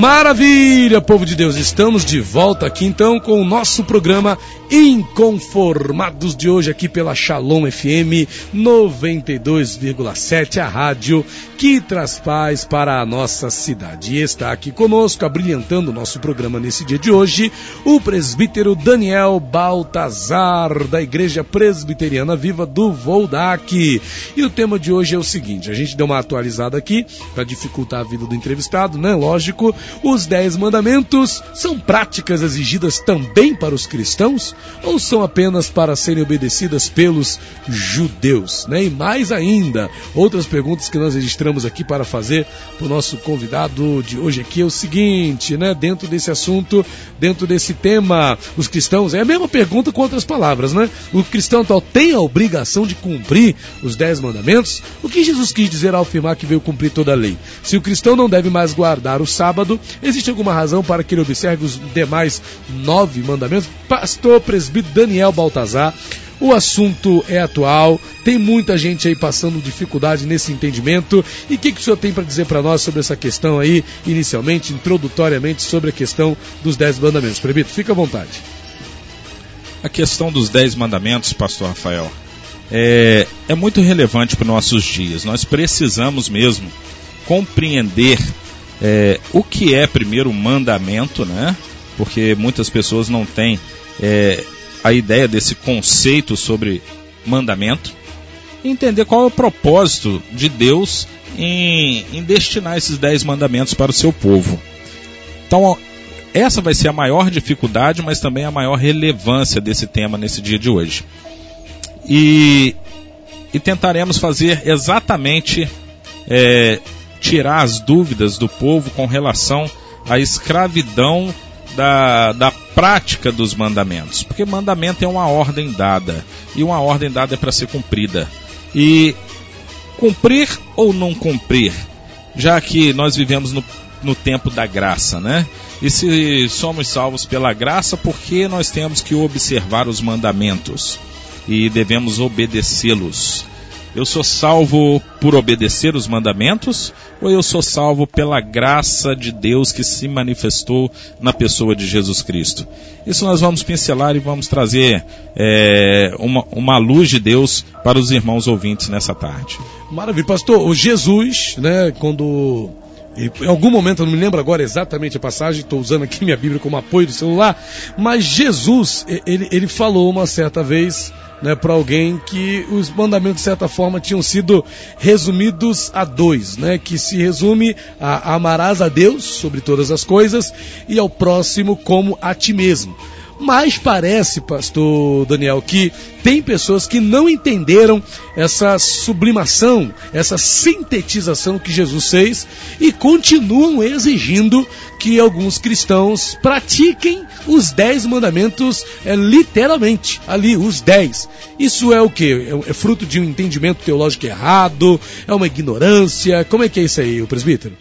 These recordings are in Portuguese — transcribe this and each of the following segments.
Maravilha, povo de Deus, estamos de volta aqui então com o nosso programa Inconformados de hoje aqui pela Shalom FM 92,7, a rádio que traz paz para a nossa cidade. E está aqui conosco, abrilhantando o nosso programa nesse dia de hoje, o presbítero Daniel Baltazar, da Igreja Presbiteriana Viva do Voldac. E o tema de hoje é o seguinte: a gente deu uma atualizada aqui para dificultar a vida do entrevistado, né? Lógico, os Dez Mandamentos são práticas exigidas também para os cristãos ou são apenas para serem obedecidas pelos judeus? Né? E mais ainda, outras perguntas que nós registramos aqui para fazer para o nosso convidado de hoje aqui é o seguinte, né? Dentro desse assunto, dentro desse tema, os cristãos, é a mesma pergunta com outras palavras, né? O cristão atual tem a obrigação de cumprir os Dez Mandamentos? O que Jesus quis dizer ao afirmar que veio cumprir toda a lei? Se o cristão não deve mais guardar o sábado, existe alguma razão para que ele observe os demais nove mandamentos? Pastor presbítero Daniel Baltazar. O assunto é atual, tem muita gente aí passando dificuldade nesse entendimento. E o que, que o senhor tem para dizer para nós sobre essa questão aí, inicialmente, introdutoriamente, sobre a questão dos dez mandamentos? Presbítero, fica à vontade. A questão dos dez mandamentos, pastor Rafael, é, é muito relevante para os nossos dias. Nós precisamos mesmo compreender é, o que é primeiro mandamento, né? Porque muitas pessoas não têm é, a ideia desse conceito sobre mandamento. Entender qual é o propósito de Deus em, em destinar esses dez mandamentos para o seu povo. Então, essa vai ser a maior dificuldade, mas também a maior relevância desse tema nesse dia de hoje. E, e tentaremos fazer exatamente é, tirar as dúvidas do povo com relação à escravidão da, da prática dos mandamentos. Porque mandamento é uma ordem dada. E uma ordem dada é para ser cumprida. E cumprir ou não cumprir? Já que nós vivemos no, no tempo da graça, né? E se somos salvos pela graça, por que nós temos que observar os mandamentos? E devemos obedecê-los. Eu sou salvo por obedecer os mandamentos ou eu sou salvo pela graça de Deus que se manifestou na pessoa de Jesus Cristo? Isso nós vamos pincelar e vamos trazer é, uma, uma luz de Deus para os irmãos ouvintes nessa tarde. Maravilha, pastor. O Jesus, né, quando em algum momento, eu não me lembro agora exatamente a passagem, estou usando aqui minha Bíblia como apoio do celular, mas Jesus, ele, ele falou uma certa vez né, para alguém que os mandamentos, de certa forma, tinham sido resumidos a dois, né, que se resume a amarás a Deus sobre todas as coisas e ao próximo como a ti mesmo. Mas parece, pastor Daniel, que tem pessoas que não entenderam essa sublimação, essa sintetização que Jesus fez e continuam exigindo que alguns cristãos pratiquem os dez mandamentos é, literalmente, ali, os dez. Isso é o que? É, é fruto de um entendimento teológico errado? É uma ignorância? Como é que é isso aí, o presbítero?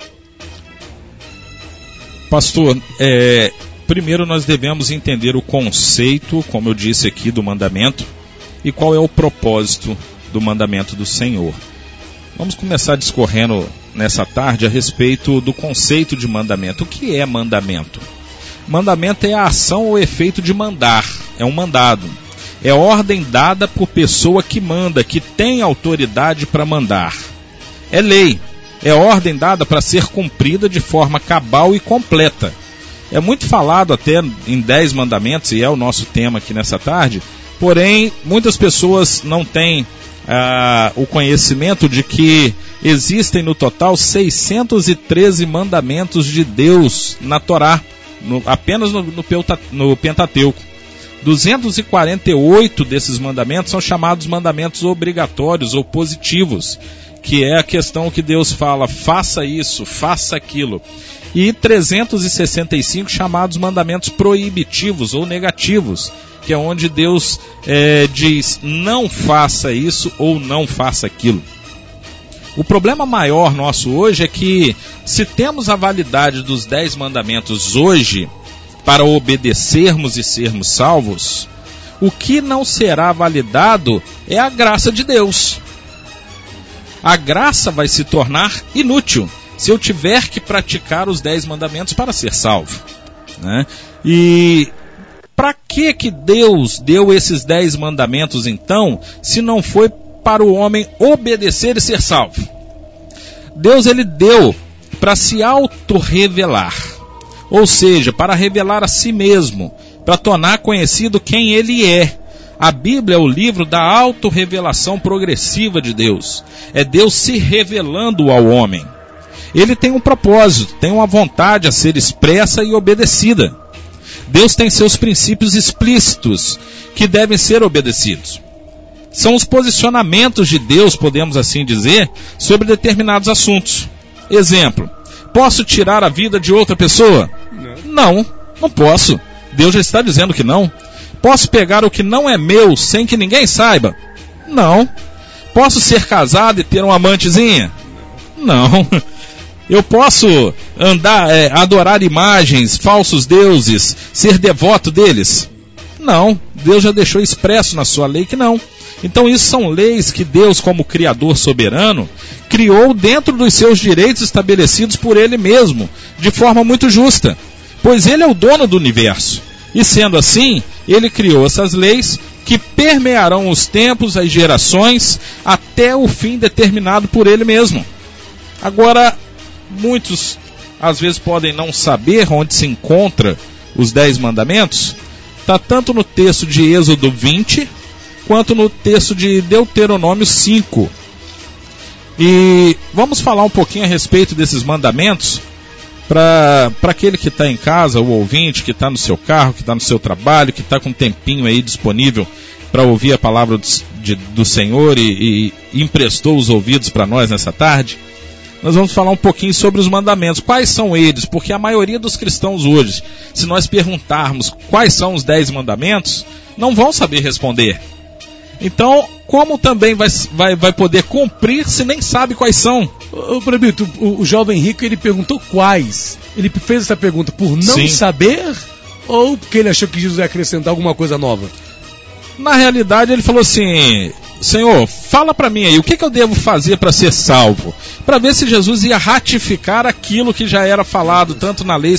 Pastor, é, primeiro nós devemos entender o conceito, como eu disse aqui, do mandamento e qual é o propósito do mandamento do Senhor. Vamos começar discorrendo nessa tarde a respeito do conceito de mandamento. O que é mandamento? Mandamento é a ação ou efeito de mandar, é um mandado. É ordem dada por pessoa que manda, que tem autoridade para mandar. É lei, é ordem dada para ser cumprida de forma cabal e completa. É muito falado até em Dez Mandamentos, e é o nosso tema aqui nessa tarde, porém, muitas pessoas não têm ah, o conhecimento de que existem no total 613 mandamentos de Deus na Torá, no, apenas no, no, no Pentateuco. 248 desses mandamentos são chamados mandamentos obrigatórios ou positivos, que é a questão que Deus fala: faça isso, faça aquilo e 365 chamados mandamentos proibitivos ou negativos, que é onde Deus é, diz não faça isso ou não faça aquilo. O problema maior nosso hoje é que, se temos a validade dos dez mandamentos hoje para obedecermos e sermos salvos, O que não será validado é a graça de Deus. A graça vai se tornar inútil se eu tiver que praticar os dez mandamentos para ser salvo. Né? E para que que Deus deu esses dez mandamentos então, se não foi para o homem obedecer e ser salvo? Deus ele deu para se auto-revelar, ou seja, para revelar a si mesmo, para tornar conhecido quem ele é. A Bíblia é o livro da auto-revelação progressiva de Deus. É Deus se revelando ao homem. Ele tem um propósito, tem uma vontade a ser expressa e obedecida. Deus tem seus princípios explícitos que devem ser obedecidos. São os posicionamentos de Deus, podemos assim dizer, sobre determinados assuntos. Exemplo: posso tirar a vida de outra pessoa? Não, não, não posso. Deus já está dizendo que não. Posso pegar o que não é meu sem que ninguém saiba? Não. Posso ser casado e ter uma amantezinha? Não. Eu posso andar, é, adorar imagens, falsos deuses, ser devoto deles? Não. Deus já deixou expresso na sua lei que não. Então, isso são leis que Deus, como Criador soberano, criou dentro dos seus direitos estabelecidos por Ele mesmo, de forma muito justa. Pois Ele é o dono do universo. E sendo assim, Ele criou essas leis que permearão os tempos, as gerações, até o fim determinado por Ele mesmo. Agora, muitos às vezes podem não saber onde se encontra os dez mandamentos, está tanto no texto de Êxodo 20, quanto no texto de Deuteronômio 5. E vamos falar um pouquinho a respeito desses mandamentos para aquele que está em casa, o ouvinte, que está no seu carro, que está no seu trabalho, que está com um tempinho aí disponível para ouvir a palavra do, de, do Senhor e, e emprestou os ouvidos para nós nessa tarde nós vamos falar um pouquinho sobre os mandamentos. Quais são eles? Porque a maioria dos cristãos hoje, se nós perguntarmos quais são os dez mandamentos, não vão saber responder. Então, como também vai, vai, vai poder cumprir se nem sabe quais são? Ô, Prebito, o, o jovem rico ele perguntou quais. Ele fez essa pergunta por não Sim. saber ou porque ele achou que Jesus ia acrescentar alguma coisa nova? Na realidade, ele falou assim: Senhor, fala para mim aí, o que, que eu devo fazer para ser salvo? Para ver se Jesus ia ratificar aquilo que já era falado, tanto na lei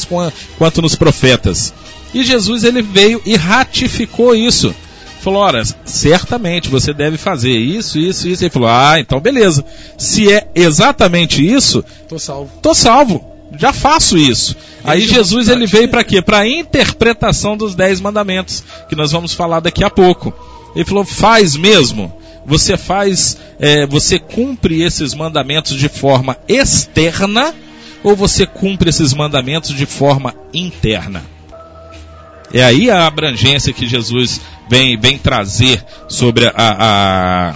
quanto nos profetas. E Jesus ele veio e ratificou isso. Falou, ora, certamente você deve fazer isso, isso, isso. Ele falou, ah, então beleza. Se é exatamente isso, tô salvo. Tô salvo. Já faço isso. Aí Jesus ele veio para quê? Para a interpretação dos dez mandamentos, que nós vamos falar daqui a pouco. Ele falou, faz mesmo você faz, é, você cumpre esses mandamentos de forma externa ou você cumpre esses mandamentos de forma interna? É aí a abrangência que Jesus vem, vem trazer sobre a, a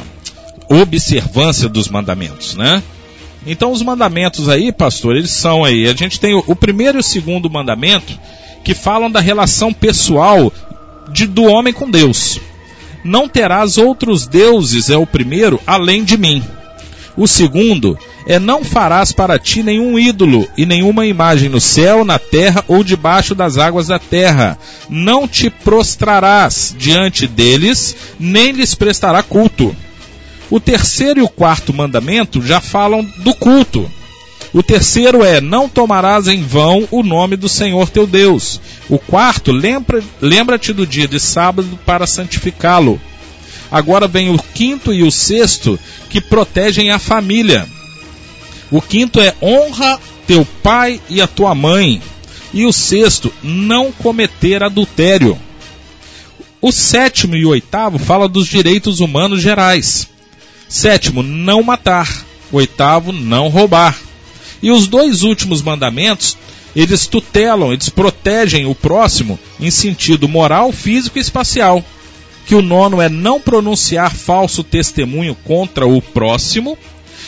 observância dos mandamentos, né? Então os mandamentos aí, pastor, eles são aí. A gente tem o, o primeiro e o segundo mandamento que falam da relação pessoal de, do homem com Deus. Não terás outros deuses, é o primeiro, além de mim. O segundo é não farás para ti nenhum ídolo e nenhuma imagem no céu, na terra ou debaixo das águas da terra. Não te prostrarás diante deles, nem lhes prestará culto. O terceiro e o quarto mandamento já falam do culto. O terceiro é: não tomarás em vão o nome do Senhor teu Deus. O quarto, lembra-te lembra do dia de sábado para santificá-lo. Agora vem o quinto e o sexto que protegem a família. O quinto é honra teu pai e a tua mãe. E o sexto, não cometer adultério. O sétimo e o oitavo fala dos direitos humanos gerais. Sétimo, não matar. Oitavo, não roubar. E os dois últimos mandamentos, eles tutelam, eles protegem o próximo em sentido moral, físico e espacial. Que o nono é não pronunciar falso testemunho contra o próximo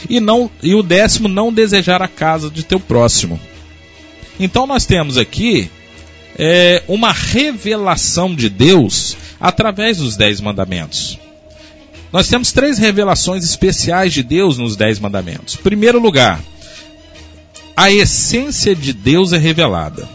e não e o décimo não desejar a casa de teu próximo. Então nós temos aqui é, uma revelação de Deus através dos dez mandamentos. Nós temos três revelações especiais de Deus nos dez mandamentos. Primeiro lugar, a essência de Deus é revelada.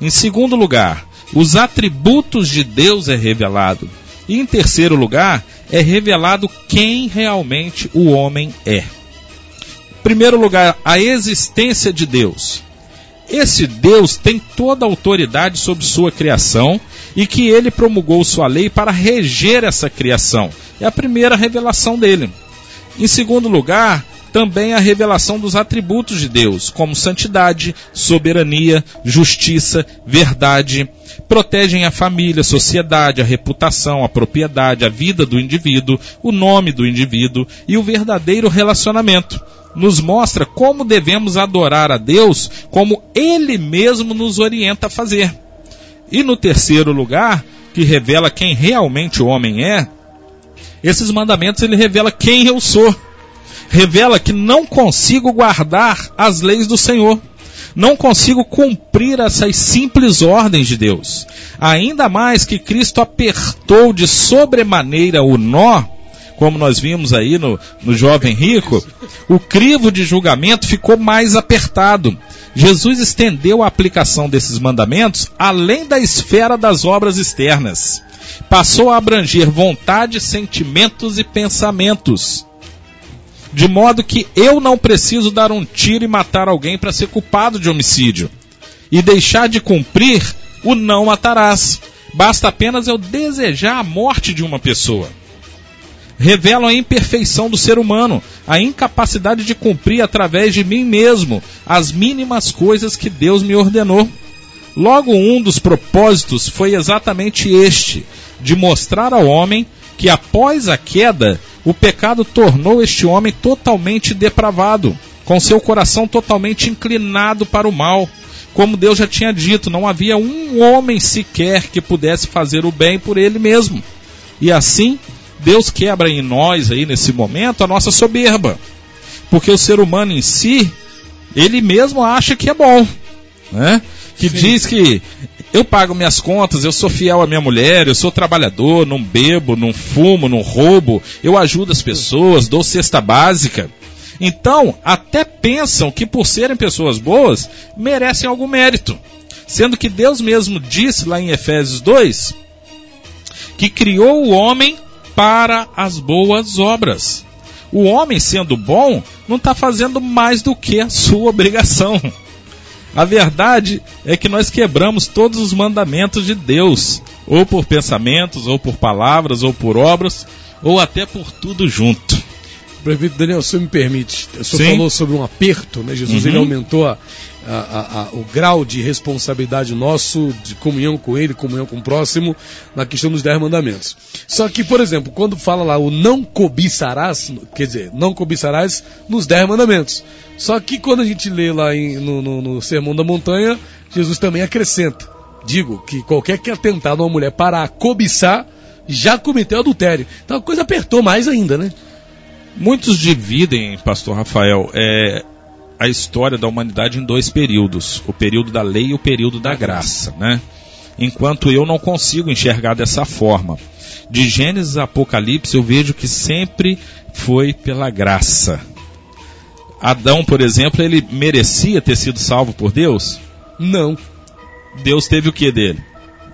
Em segundo lugar, os atributos de Deus é revelado. E em terceiro lugar, é revelado quem realmente o homem é. Em primeiro lugar, a existência de Deus. Esse Deus tem toda a autoridade sobre sua criação e que ele promulgou sua lei para reger essa criação. É a primeira revelação dele. Em segundo lugar, também a revelação dos atributos de Deus, como santidade, soberania, justiça, verdade, protegem a família, a sociedade, a reputação, a propriedade, a vida do indivíduo, o nome do indivíduo e o verdadeiro relacionamento. Nos mostra como devemos adorar a Deus, como Ele mesmo nos orienta a fazer. E no terceiro lugar, que revela quem realmente o homem é, esses mandamentos ele revela quem eu sou. Revela que não consigo guardar as leis do Senhor. Não consigo cumprir essas simples ordens de Deus. Ainda mais que Cristo apertou de sobremaneira o nó, como nós vimos aí no, no jovem rico, o crivo de julgamento ficou mais apertado. Jesus estendeu a aplicação desses mandamentos além da esfera das obras externas. Passou a abranger vontade, sentimentos e pensamentos. De modo que eu não preciso dar um tiro e matar alguém para ser culpado de homicídio. E deixar de cumprir o não matarás. Basta apenas eu desejar a morte de uma pessoa revelam a imperfeição do ser humano, a incapacidade de cumprir através de mim mesmo as mínimas coisas que Deus me ordenou. Logo, um dos propósitos foi exatamente este: de mostrar ao homem que após a queda, o pecado tornou este homem totalmente depravado, com seu coração totalmente inclinado para o mal. Como Deus já tinha dito, não havia um homem sequer que pudesse fazer o bem por ele mesmo. E assim, Deus quebra em nós aí nesse momento a nossa soberba. Porque o ser humano em si, ele mesmo acha que é bom, né? Que Sim. diz que eu pago minhas contas, eu sou fiel à minha mulher, eu sou trabalhador, não bebo, não fumo, não roubo, eu ajudo as pessoas, dou cesta básica. Então, até pensam que por serem pessoas boas, merecem algum mérito. Sendo que Deus mesmo disse lá em Efésios 2 que criou o homem para as boas obras. O homem, sendo bom, não está fazendo mais do que a sua obrigação. A verdade é que nós quebramos todos os mandamentos de Deus, ou por pensamentos, ou por palavras, ou por obras, ou até por tudo junto. Prefeito Daniel, se me permite, o senhor Sim. falou sobre um aperto, né? Jesus uhum. ele aumentou a, a, a, o grau de responsabilidade nosso, de comunhão com Ele, comunhão com o próximo, na questão dos dez mandamentos. Só que, por exemplo, quando fala lá o não cobiçarás, quer dizer, não cobiçarás nos dez mandamentos. Só que quando a gente lê lá em, no, no, no Sermão da Montanha, Jesus também acrescenta. Digo que qualquer que atentar numa mulher para cobiçar, já cometeu adultério. Então a coisa apertou mais ainda, né? Muitos dividem, pastor Rafael, é, a história da humanidade em dois períodos: o período da lei e o período da graça, né? Enquanto eu não consigo enxergar dessa forma. De Gênesis a Apocalipse eu vejo que sempre foi pela graça. Adão, por exemplo, ele merecia ter sido salvo por Deus? Não. Deus teve o que dele?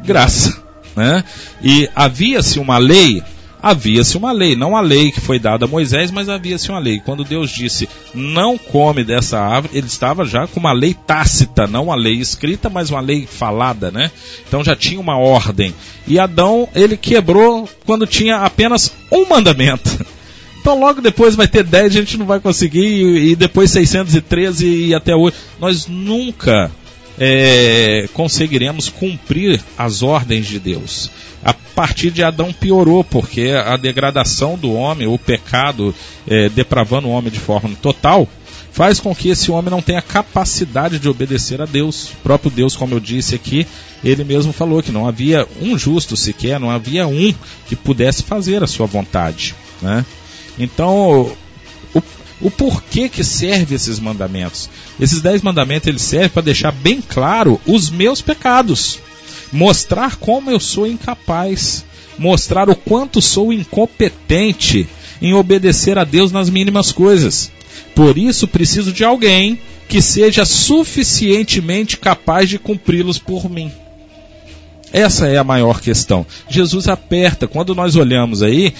Graça. Né? E havia-se uma lei havia-se uma lei, não a lei que foi dada a Moisés, mas havia-se uma lei. Quando Deus disse, não come dessa árvore, ele estava já com uma lei tácita, não uma lei escrita, mas uma lei falada, né? Então já tinha uma ordem. E Adão, ele quebrou quando tinha apenas um mandamento. Então logo depois vai ter 10, a gente não vai conseguir, e, depois 613 e até hoje. Nós nunca é, conseguiremos cumprir as ordens de Deus. A partir de Adão piorou, porque a degradação do homem, o pecado, é, depravando o homem de forma total, faz com que esse homem não tenha capacidade de obedecer a Deus. O próprio Deus, como eu disse aqui, ele mesmo falou que não havia um justo sequer, não havia um que pudesse fazer a sua vontade. Né? Então, o, porquê que serve esses mandamentos? Esses dez mandamentos eles servem para deixar bem claro os meus pecados, mostrar como eu sou incapaz, mostrar o quanto sou incompetente em obedecer a Deus nas mínimas coisas. Por isso preciso de alguém que seja suficientemente capaz de cumpri-los por mim. Essa é a maior questão. Jesus aperta, quando nós olhamos aí,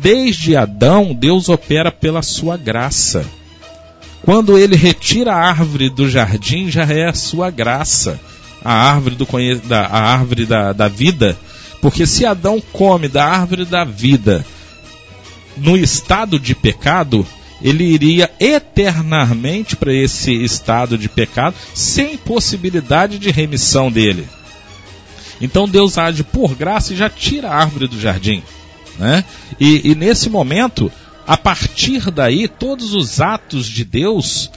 desde Adão, Deus opera pela sua graça. Quando ele retira a árvore do jardim, já é a sua graça. A árvore, do, da, a árvore da, da vida. Porque se Adão come da árvore da vida no estado de pecado, ele iria eternamente para esse estado de pecado, sem possibilidade de remissão dele. Então Deus age por graça e já tira a árvore do jardim. Né? E, e nesse momento, a partir daí, todos os atos de Deus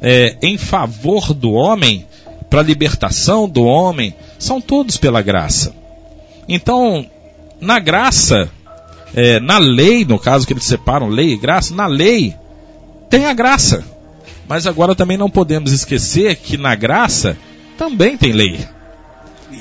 é, em favor do homem, para a libertação do homem, são todos pela graça. Então, na graça, é, na lei, no caso que eles separam lei e graça, na lei tem a graça. Mas agora também não podemos esquecer que na graça também tem lei.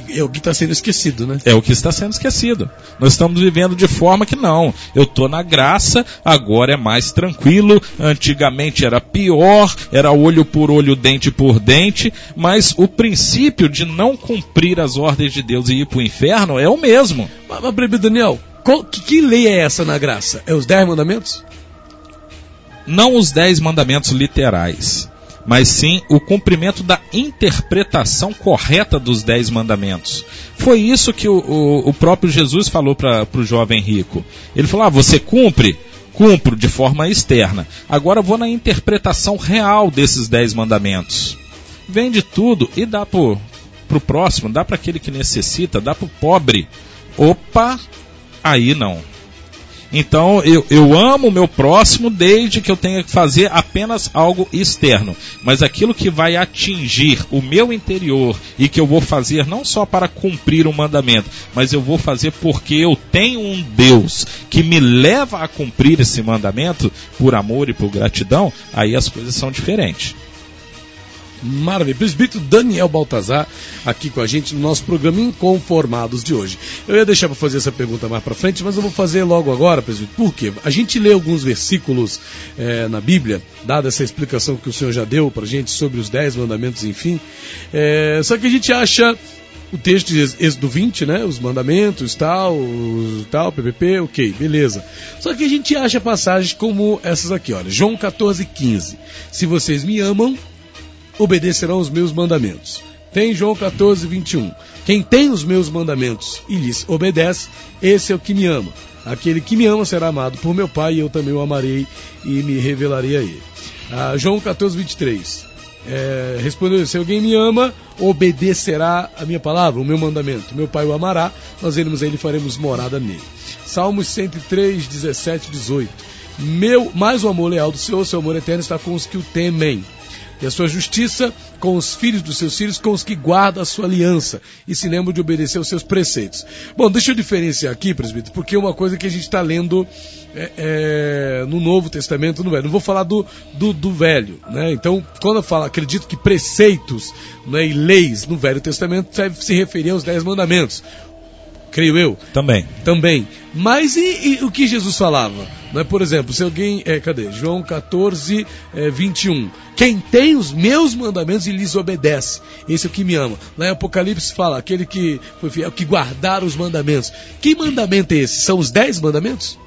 É o que está sendo esquecido, né? É o que está sendo esquecido. Nós estamos vivendo de forma que não. Eu estou na graça, agora é mais tranquilo. Antigamente era pior, era olho por olho, dente por dente. Mas o princípio de não cumprir as ordens de Deus e ir para o inferno é o mesmo. Mas, mas Daniel, qual, que, que lei é essa na graça? É os dez mandamentos? não os dez mandamentos literais, mas sim o cumprimento da interpretação correta dos dez mandamentos. Foi isso que o, o, o próprio Jesus falou para o jovem rico. Ele falou: ah, você cumpre? Cumpro de forma externa. Agora vou na interpretação real desses dez mandamentos. Vende tudo e dá para o próximo, dá para aquele que necessita, dá para o pobre. Opa, aí não. Então eu, eu amo o meu próximo desde que eu tenha que fazer apenas algo externo. Mas aquilo que vai atingir o meu interior e que eu vou fazer não só para cumprir o um mandamento, mas eu vou fazer porque eu tenho um Deus que me leva a cumprir esse mandamento por amor e por gratidão, aí as coisas são diferentes. Maravilha. Presbítero Daniel Baltazar aqui com a gente no nosso programa Inconformados de hoje. Eu ia deixar para fazer essa pergunta mais para frente, mas eu vou fazer logo agora, presbítero. Por quê? A gente lê alguns versículos é, na Bíblia, dada essa explicação que o senhor já deu para gente sobre os dez mandamentos, enfim. É, só que a gente acha o texto de Êxodo 20, né? Os mandamentos, tal, tal, PPP, ok, beleza. Só que a gente acha passagens como essas aqui, olha. João 14, 15. Se vocês me amam, obedecerão os meus mandamentos. Tem João 14, 21. Quem tem os meus mandamentos e lhes obedece, esse é o que me ama. Aquele que me ama será amado por meu Pai, e eu também o amarei e me revelarei a ele. Ah, João 14, 23. É, respondeu: Se alguém me ama, obedecerá a minha palavra, o meu mandamento. Meu Pai o amará, nós iremos a ele e faremos morada nele. Salmos 103, 17, 18. Meu, mais o amor leal do Senhor, seu amor eterno está com os que o temem e a sua justiça com os filhos dos seus filhos, com os que guardam a sua aliança e se lembram de obedecer aos seus preceitos. Bom, deixa eu diferenciar aqui, presbítero, porque é uma coisa que a gente está lendo é, é, no Novo Testamento, no Velho. Não vou falar do, do, do, Velho, né? Então, quando eu falo, acredito que preceitos né, e leis no Velho Testamento deve se referir aos Dez Mandamentos creio eu. Também. Também. Mas e, e, o que Jesus falava? Não é, por exemplo, se alguém. É, cadê? João 14, é, 21. Quem tem os meus mandamentos e lhes obedece, esse é o que me ama. Lá em Apocalipse fala, aquele que foi fiel, que guardar os mandamentos. Que mandamento é esse? São os dez mandamentos?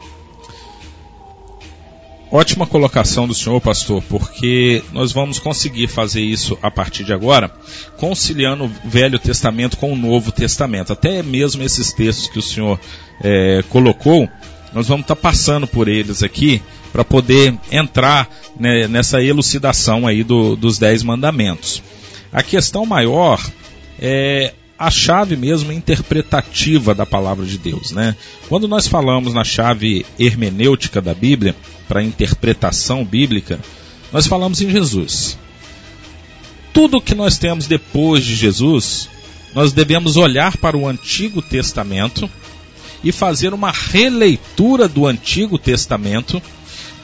Ótima colocação do senhor, pastor, porque nós vamos conseguir fazer isso a partir de agora, conciliando o Velho Testamento com o Novo Testamento. Até mesmo esses textos que o senhor é, colocou, nós vamos estar tá passando por eles aqui para poder entrar né, nessa elucidação aí do, dos Dez Mandamentos. A questão maior é a chave mesmo interpretativa da palavra de Deus, né? Quando nós falamos na chave hermenêutica da Bíblia, para interpretação bíblica, nós falamos em Jesus. Tudo que nós temos depois de Jesus, nós devemos olhar para o Antigo Testamento e fazer uma releitura do Antigo Testamento,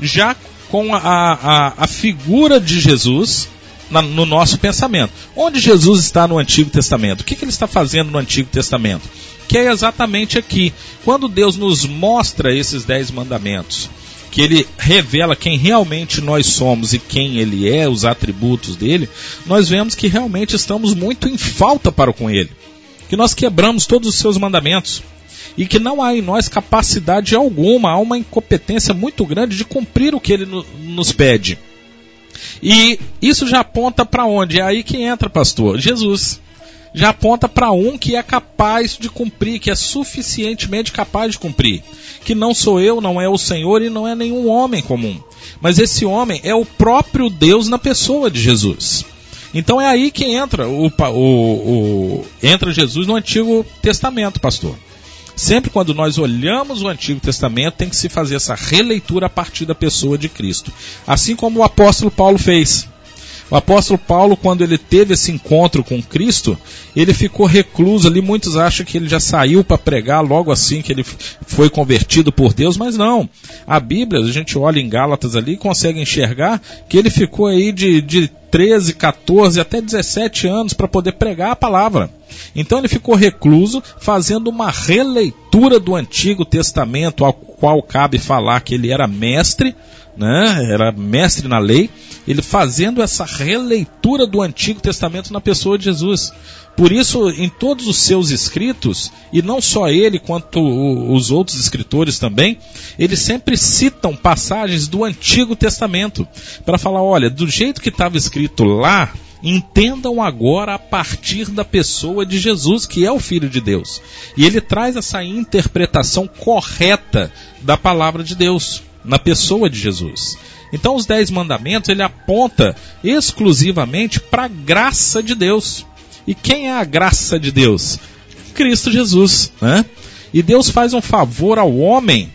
já com a, a, a figura de Jesus na, no nosso pensamento. Onde Jesus está no Antigo Testamento? O que, que ele está fazendo no Antigo Testamento? Que é exatamente aqui. Quando Deus nos mostra esses dez mandamentos, que ele revela quem realmente nós somos e quem ele é, os atributos dele, nós vemos que realmente estamos muito em falta para com ele. que nós quebramos todos os seus mandamentos e que não há em nós capacidade alguma, há uma incompetência muito grande de cumprir o que ele nos pede. E isso já aponta para onde? É aí que entra, pastor, Jesus. Já aponta para um que é capaz de cumprir, que é suficientemente capaz de cumprir. Que não sou eu, não é o Senhor e não é nenhum homem comum. Mas esse homem é o próprio Deus na pessoa de Jesus. Então é aí que entra o, o, o entra Jesus no Antigo Testamento, pastor. Sempre quando nós olhamos o Antigo Testamento, tem que se fazer essa releitura a partir da pessoa de Cristo. Assim como o apóstolo Paulo fez. O apóstolo Paulo, quando ele teve esse encontro com Cristo, ele ficou recluso ali. Muitos acham que ele já saiu para pregar logo assim que ele foi convertido por Deus, mas não. A Bíblia, a gente olha em Gálatas ali e consegue enxergar que ele ficou aí de, de 13, 14, até 17 anos para poder pregar a palavra. Então ele ficou recluso, fazendo uma releitura do Antigo Testamento, ao qual cabe falar que ele era mestre, né? Era mestre na lei, ele fazendo essa releitura do Antigo Testamento na pessoa de Jesus. Por isso, em todos os seus escritos, e não só ele, quanto os outros escritores também, eles sempre citam passagens do Antigo Testamento para falar: olha, do jeito que estava escrito lá, entendam agora a partir da pessoa de Jesus, que é o Filho de Deus. E ele traz essa interpretação correta da palavra de Deus na pessoa de Jesus. Então, os dez mandamentos ele aponta exclusivamente para a graça de Deus. E quem é a graça de Deus? Cristo Jesus, né? E Deus faz um favor ao homem,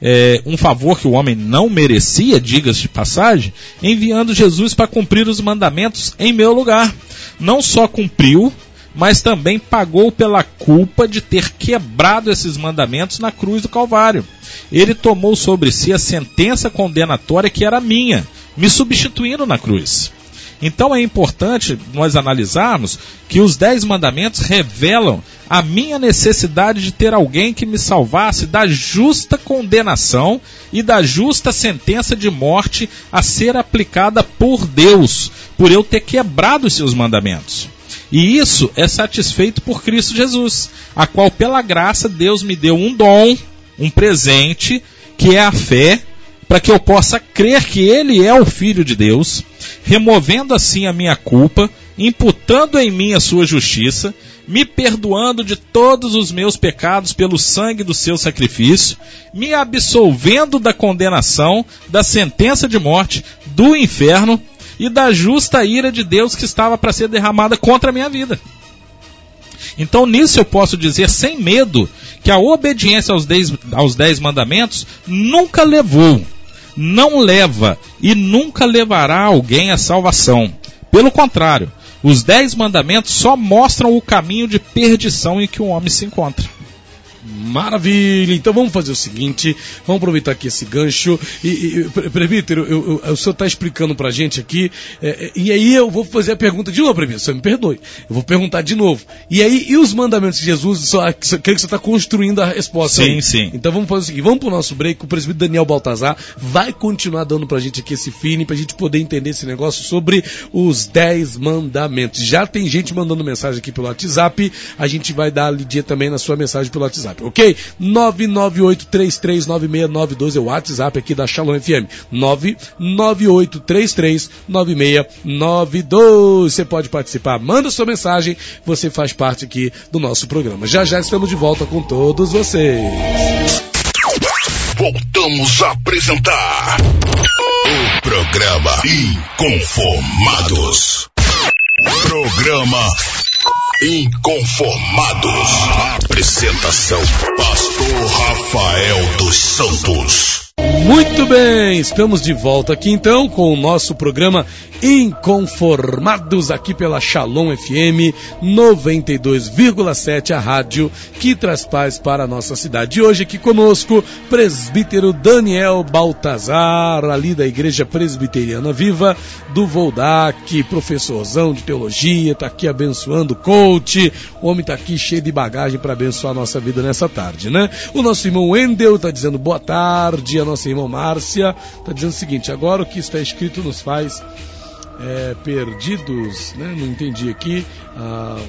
é, um favor que o homem não merecia, diga-se de passagem, enviando Jesus para cumprir os mandamentos em meu lugar. Não só cumpriu, mas também pagou pela culpa de ter quebrado esses mandamentos na cruz do Calvário. Ele tomou sobre si a sentença condenatória que era minha, me substituindo na cruz. Então é importante nós analisarmos que os dez mandamentos revelam a minha necessidade de ter alguém que me salvasse da justa condenação e da justa sentença de morte a ser aplicada por Deus, por eu ter quebrado os seus mandamentos. E isso é satisfeito por Cristo Jesus, a qual pela graça Deus me deu um dom, um presente, que é a fé, para que eu possa crer que Ele é o Filho de Deus, removendo assim a minha culpa, imputando em mim a sua justiça, me perdoando de todos os meus pecados pelo sangue do seu sacrifício, me absolvendo da condenação, da sentença de morte, do inferno e da justa ira de Deus que estava para ser derramada contra a minha vida. Então nisso eu posso dizer sem medo que a obediência aos dez, aos dez mandamentos nunca levou, não leva e nunca levará alguém à salvação. Pelo contrário, os dez mandamentos só mostram o caminho de perdição em que o homem se encontra. Maravilha! Então vamos fazer o seguinte, vamos aproveitar aqui esse gancho. E, e presbítero, eu, eu, o senhor está explicando para a gente aqui, é, é, e aí eu vou fazer a pergunta de novo, presbítero, você me perdoe. Eu vou perguntar de novo. E aí, e os mandamentos de Jesus? Só, creio que você está construindo a resposta. Sim, aí. sim. Então vamos fazer o seguinte, vamos para o nosso break, o presbítero Daniel Baltazar vai continuar dando para a gente aqui esse feeling, para a gente poder entender esse negócio sobre os 10 mandamentos. Já tem gente mandando mensagem aqui pelo WhatsApp, a gente vai dar lidia também na sua mensagem pelo WhatsApp ok? 998339692 é o WhatsApp aqui da Shalom FM. 998339692. Você pode participar, manda sua mensagem, você faz parte aqui do nosso programa. Já já estamos de volta com todos vocês. Voltamos a apresentar o programa Inconformados. Programa Inconformados. Apresentação: Pastor Rafael dos Santos. Muito bem, estamos de volta aqui então com o nosso programa Inconformados aqui pela Shalom FM 92,7, a rádio que traz paz para a nossa cidade. E hoje aqui conosco, presbítero Daniel Baltazar, ali da Igreja Presbiteriana Viva do Voldac, professorzão de teologia, está aqui abençoando o coach. O homem está aqui cheio de bagagem para abençoar a nossa vida nessa tarde, né? O nosso irmão Wendel está dizendo boa tarde, a nossa irmã Márcia está dizendo o seguinte: agora o que está escrito nos faz é, perdidos, né? não entendi aqui, ah,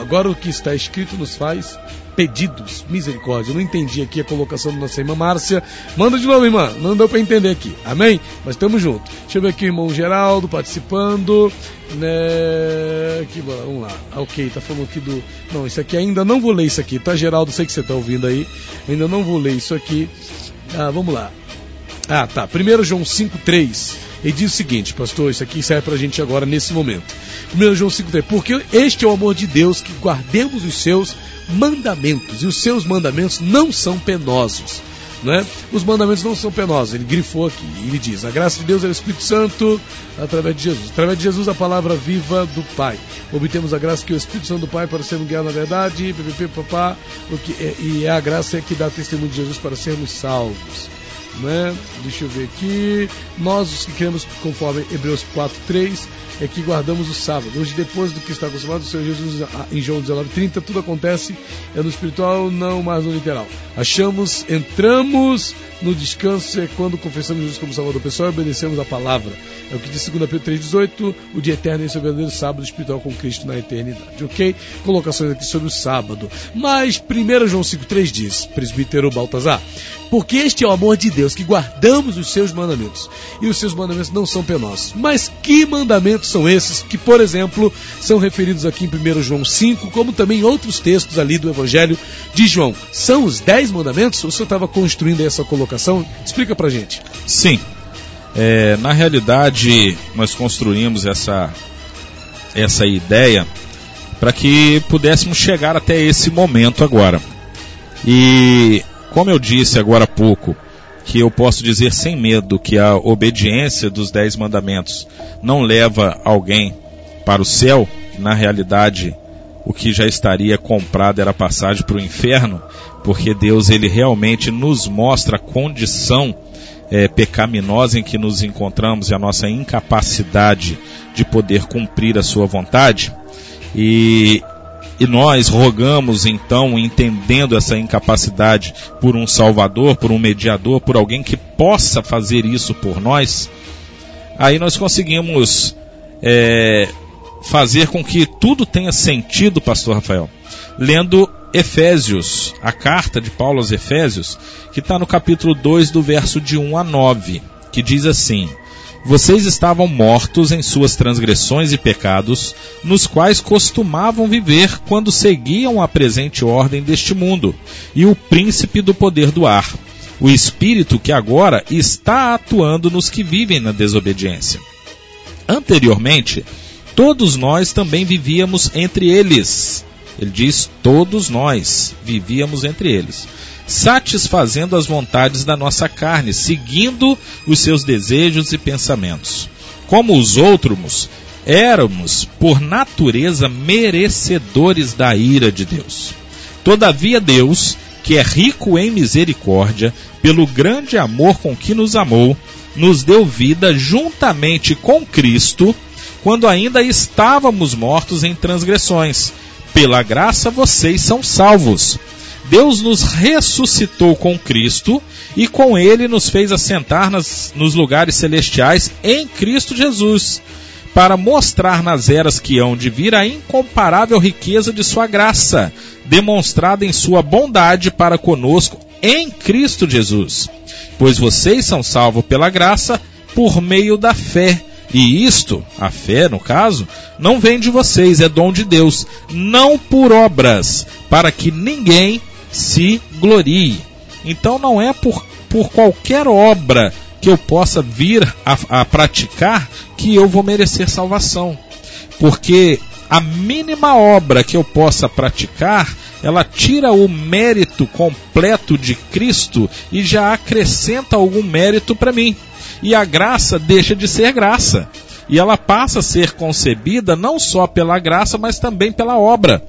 agora o que está escrito nos faz pedidos. Misericórdia. Não entendi aqui a colocação da nossa irmã Márcia. Manda de novo, irmã. Não deu para entender aqui. Amém? Mas estamos juntos. Deixa eu ver aqui o irmão Geraldo participando. Né? Aqui, vamos lá. Ah, ok, tá falando aqui do. Não, isso aqui ainda não vou ler isso aqui, tá, Geraldo? Sei que você tá ouvindo aí. Ainda não vou ler isso aqui. Ah, vamos lá. Ah, tá. 1 João 5,3. Ele diz o seguinte, pastor, isso aqui serve para a gente agora nesse momento. 1 João 5,3. Porque este é o amor de Deus, que guardemos os seus mandamentos. E os seus mandamentos não são penosos. Né? Os mandamentos não são penosos. Ele grifou aqui. Ele diz: A graça de Deus é o Espírito Santo através de Jesus. Através de Jesus, a palavra viva do Pai. Obtemos a graça que é o Espírito Santo do Pai para sermos guiados na verdade. Ppp, papá, é, e é a graça que dá testemunho de Jesus para sermos salvos. Né? Deixa eu ver aqui. Nós, os que cremos conforme Hebreus 4, 3, é que guardamos o sábado. Hoje, depois do que está acostumado, o Senhor Jesus, em João 19, 30, tudo acontece é no espiritual, não mais no literal. Achamos, entramos no descanso, é quando confessamos Jesus como Salvador pessoal e obedecemos a palavra. É o que diz 2 Pedro 3,18, o dia eterno é esse verdadeiro sábado espiritual com Cristo na eternidade. Ok? Colocações aqui sobre o sábado. Mas 1 João 5,3 diz, presbítero Baltazar, porque este é o amor de Deus, que guardamos os seus mandamentos. E os seus mandamentos não são penosos. Mas que mandamentos são esses que, por exemplo, são referidos aqui em 1 João 5, como também outros textos ali do Evangelho de João? São os dez mandamentos? Ou o senhor estava construindo essa colocação? Explica pra gente. Sim. É, na realidade, nós construímos essa, essa ideia para que pudéssemos chegar até esse momento agora. E como eu disse agora há pouco, que eu posso dizer sem medo que a obediência dos dez mandamentos não leva alguém para o céu, na realidade o que já estaria comprado era passagem para o inferno, porque Deus ele realmente nos mostra a condição é, pecaminosa em que nos encontramos e a nossa incapacidade de poder cumprir a sua vontade. E e nós rogamos então, entendendo essa incapacidade por um Salvador, por um mediador, por alguém que possa fazer isso por nós, aí nós conseguimos é, fazer com que tudo tenha sentido, Pastor Rafael. Lendo Efésios, a carta de Paulo aos Efésios, que está no capítulo 2, do verso de 1 a 9, que diz assim: vocês estavam mortos em suas transgressões e pecados, nos quais costumavam viver quando seguiam a presente ordem deste mundo e o príncipe do poder do ar, o espírito que agora está atuando nos que vivem na desobediência. Anteriormente, todos nós também vivíamos entre eles. Ele diz: todos nós vivíamos entre eles satisfazendo as vontades da nossa carne, seguindo os seus desejos e pensamentos. Como os outros, éramos, por natureza, merecedores da ira de Deus. Todavia, Deus, que é rico em misericórdia, pelo grande amor com que nos amou, nos deu vida juntamente com Cristo, quando ainda estávamos mortos em transgressões. Pela graça vocês são salvos Deus nos ressuscitou com Cristo e com Ele nos fez assentar nas, nos lugares celestiais em Cristo Jesus, para mostrar nas eras que hão de vir a incomparável riqueza de Sua graça, demonstrada em Sua bondade para conosco em Cristo Jesus. Pois vocês são salvos pela graça por meio da fé. E isto, a fé no caso, não vem de vocês, é dom de Deus, não por obras, para que ninguém se glorie. Então não é por, por qualquer obra que eu possa vir a, a praticar que eu vou merecer salvação. Porque a mínima obra que eu possa praticar, ela tira o mérito completo de Cristo e já acrescenta algum mérito para mim. E a graça deixa de ser graça. E ela passa a ser concebida não só pela graça, mas também pela obra.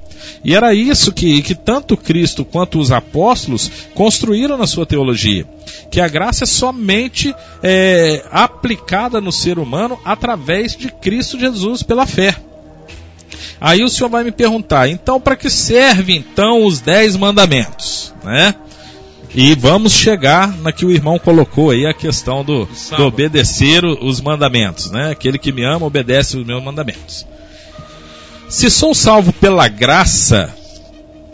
E era isso que, que tanto Cristo quanto os apóstolos construíram na sua teologia. Que a graça é somente é, aplicada no ser humano através de Cristo Jesus pela fé. Aí o senhor vai me perguntar, então para que serve então os dez mandamentos? Né? E vamos chegar na que o irmão colocou aí a questão do, do obedecer os mandamentos, né? Aquele que me ama obedece os meus mandamentos. Se sou salvo pela graça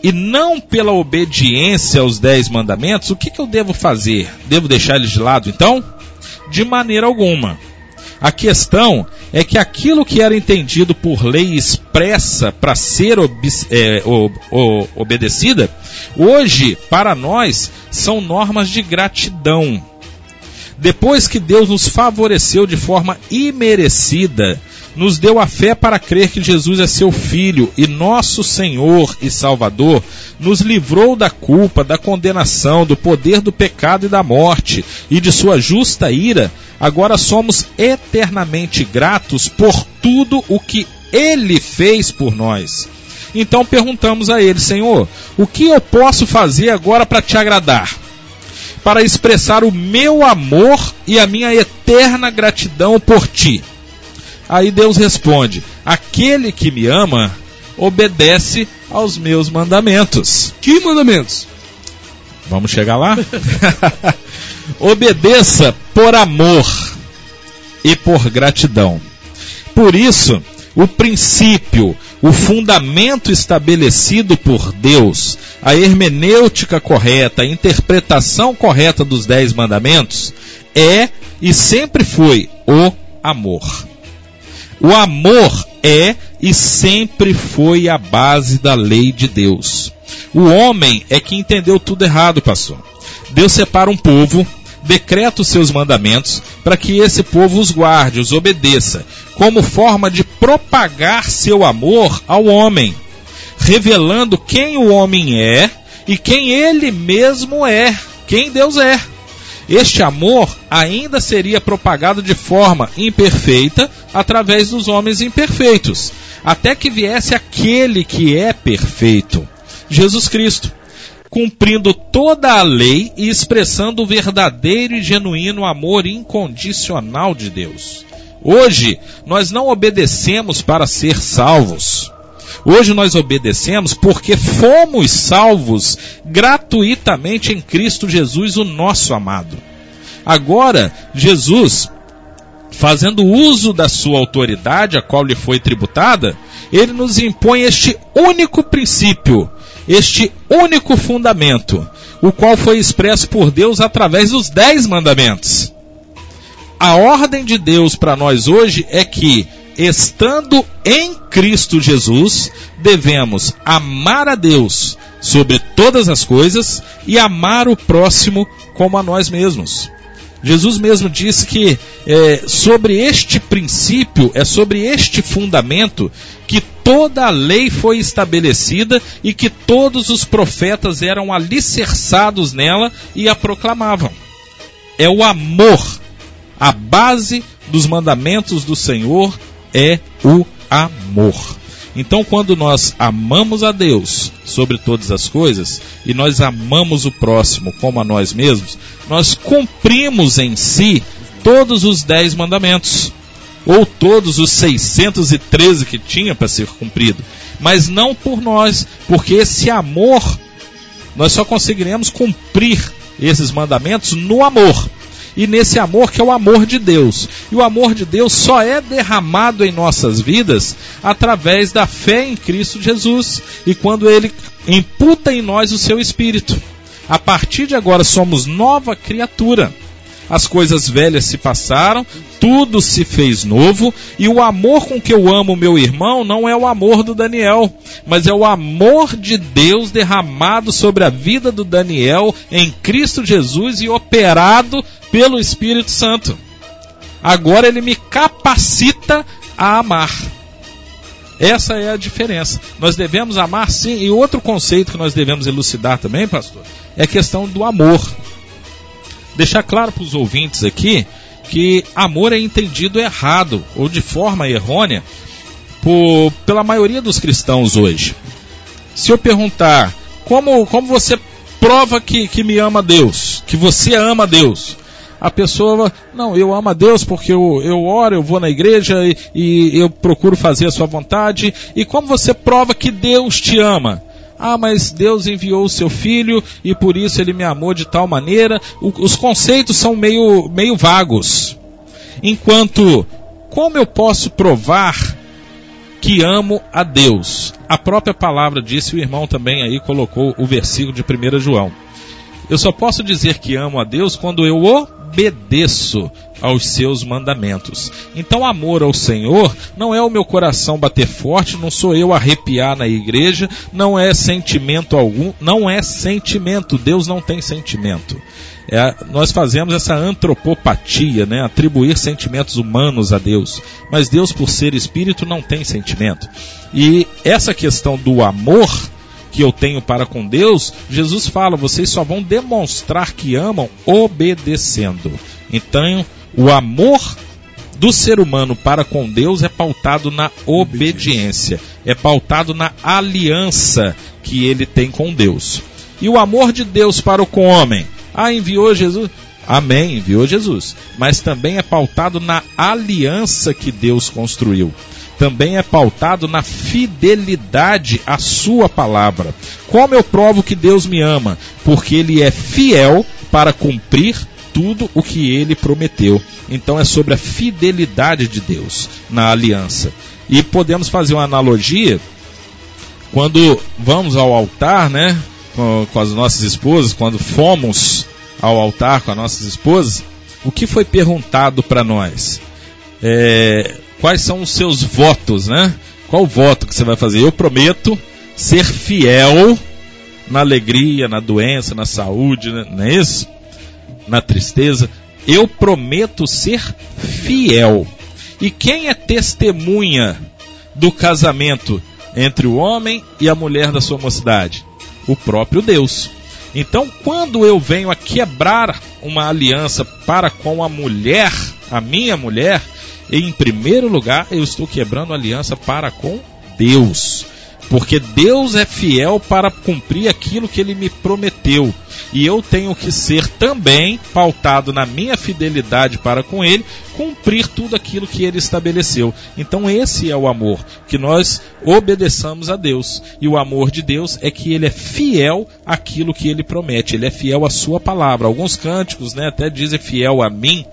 e não pela obediência aos dez mandamentos, o que, que eu devo fazer? Devo deixar eles de lado então? De maneira alguma. A questão é que aquilo que era entendido por lei expressa para ser é, o, o, obedecida, hoje, para nós, são normas de gratidão. Depois que Deus nos favoreceu de forma imerecida, nos deu a fé para crer que Jesus é seu Filho e nosso Senhor e Salvador, nos livrou da culpa, da condenação, do poder do pecado e da morte e de sua justa ira, agora somos eternamente gratos por tudo o que Ele fez por nós. Então perguntamos a Ele, Senhor, o que eu posso fazer agora para te agradar? Para expressar o meu amor e a minha eterna gratidão por ti. Aí Deus responde: Aquele que me ama obedece aos meus mandamentos. Que mandamentos? Vamos chegar lá? Obedeça por amor e por gratidão. Por isso, o princípio, o fundamento estabelecido por Deus, a hermenêutica correta, a interpretação correta dos dez mandamentos é e sempre foi o amor. O amor é e sempre foi a base da lei de Deus. O homem é que entendeu tudo errado, pastor. Deus separa um povo, decreta os seus mandamentos para que esse povo os guarde, os obedeça, como forma de propagar seu amor ao homem, revelando quem o homem é e quem ele mesmo é, quem Deus é. Este amor ainda seria propagado de forma imperfeita através dos homens imperfeitos, até que viesse aquele que é perfeito, Jesus Cristo, cumprindo toda a lei e expressando o verdadeiro e genuíno amor incondicional de Deus. Hoje, nós não obedecemos para ser salvos. Hoje nós obedecemos porque fomos salvos gratuitamente em Cristo Jesus, o nosso amado. Agora, Jesus, fazendo uso da sua autoridade, a qual lhe foi tributada, ele nos impõe este único princípio, este único fundamento, o qual foi expresso por Deus através dos dez mandamentos. A ordem de Deus para nós hoje é que estando em Cristo Jesus, devemos amar a Deus sobre todas as coisas e amar o próximo como a nós mesmos. Jesus mesmo disse que é, sobre este princípio, é sobre este fundamento, que toda a lei foi estabelecida e que todos os profetas eram alicerçados nela e a proclamavam. É o amor. A base dos mandamentos do Senhor é o amor. Então, quando nós amamos a Deus sobre todas as coisas e nós amamos o próximo como a nós mesmos, nós cumprimos em si todos os dez mandamentos, ou todos os 613 que tinha para ser cumprido, mas não por nós, porque esse amor nós só conseguiremos cumprir esses mandamentos no amor e nesse amor que é o amor de Deus. E o amor de Deus só é derramado em nossas vidas através da fé em Cristo Jesus e quando ele imputa em nós o seu espírito. A partir de agora somos nova criatura. As coisas velhas se passaram, tudo se fez novo, e o amor com que eu amo meu irmão não é o amor do Daniel, mas é o amor de Deus derramado sobre a vida do Daniel em Cristo Jesus e operado pelo Espírito Santo. Agora ele me capacita a amar. Essa é a diferença. Nós devemos amar sim. E outro conceito que nós devemos elucidar também, pastor, é a questão do amor. Deixar claro para os ouvintes aqui que amor é entendido errado ou de forma errônea por, pela maioria dos cristãos hoje. Se eu perguntar como, como você prova que, que me ama Deus, que você ama Deus, a pessoa, não, eu amo a Deus porque eu, eu oro, eu vou na igreja e, e eu procuro fazer a sua vontade. E como você prova que Deus te ama? Ah, mas Deus enviou o seu filho e por isso ele me amou de tal maneira. O, os conceitos são meio, meio vagos. Enquanto, como eu posso provar que amo a Deus. A própria palavra disse, o irmão também aí colocou o versículo de 1 João. Eu só posso dizer que amo a Deus quando eu obedeço aos seus mandamentos. Então, amor ao Senhor não é o meu coração bater forte, não sou eu arrepiar na igreja, não é sentimento algum, não é sentimento. Deus não tem sentimento. É, nós fazemos essa antropopatia, né? atribuir sentimentos humanos a Deus. Mas Deus, por ser espírito, não tem sentimento. E essa questão do amor que eu tenho para com Deus, Jesus fala: vocês só vão demonstrar que amam obedecendo. Então, o amor do ser humano para com Deus é pautado na obediência, é pautado na aliança que ele tem com Deus. E o amor de Deus para o homem? Ah, enviou Jesus. Amém, enviou Jesus. Mas também é pautado na aliança que Deus construiu também é pautado na fidelidade à sua palavra. Como eu provo que Deus me ama? Porque ele é fiel para cumprir tudo o que ele prometeu. Então é sobre a fidelidade de Deus na aliança. E podemos fazer uma analogia quando vamos ao altar, né, com, com as nossas esposas, quando fomos ao altar com as nossas esposas, o que foi perguntado para nós? É, quais são os seus votos, né? Qual voto que você vai fazer? Eu prometo ser fiel na alegria, na doença, na saúde, né? não é isso? Na tristeza. Eu prometo ser fiel. E quem é testemunha do casamento entre o homem e a mulher da sua mocidade? O próprio Deus. Então, quando eu venho a quebrar uma aliança para com a mulher, a minha mulher, em primeiro lugar, eu estou quebrando aliança para com Deus. Porque Deus é fiel para cumprir aquilo que ele me prometeu. E eu tenho que ser também pautado na minha fidelidade para com ele, cumprir tudo aquilo que ele estabeleceu. Então esse é o amor, que nós obedeçamos a Deus. E o amor de Deus é que ele é fiel àquilo que ele promete, ele é fiel à sua palavra. Alguns cânticos, né, até dizem fiel a mim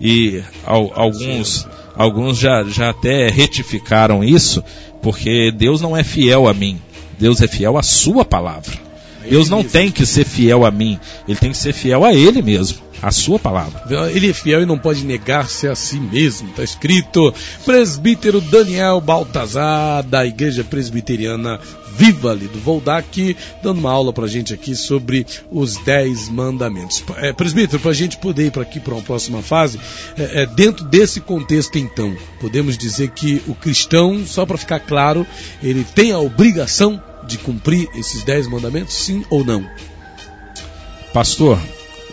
e ao, alguns alguns já, já até retificaram isso, porque Deus não é fiel a mim, Deus é fiel à sua palavra. Deus não tem que ser fiel a mim, ele tem que ser fiel a ele mesmo, a sua palavra. Ele é fiel e não pode negar-se a si mesmo. Está escrito, presbítero Daniel Baltazar, da Igreja Presbiteriana Viva Lido. Vou dar aqui, dando uma aula para a gente aqui sobre os dez mandamentos. É, presbítero, para a gente poder ir para aqui para uma próxima fase, é, é, dentro desse contexto então, podemos dizer que o cristão, só para ficar claro, ele tem a obrigação de cumprir esses dez mandamentos, sim ou não? Pastor,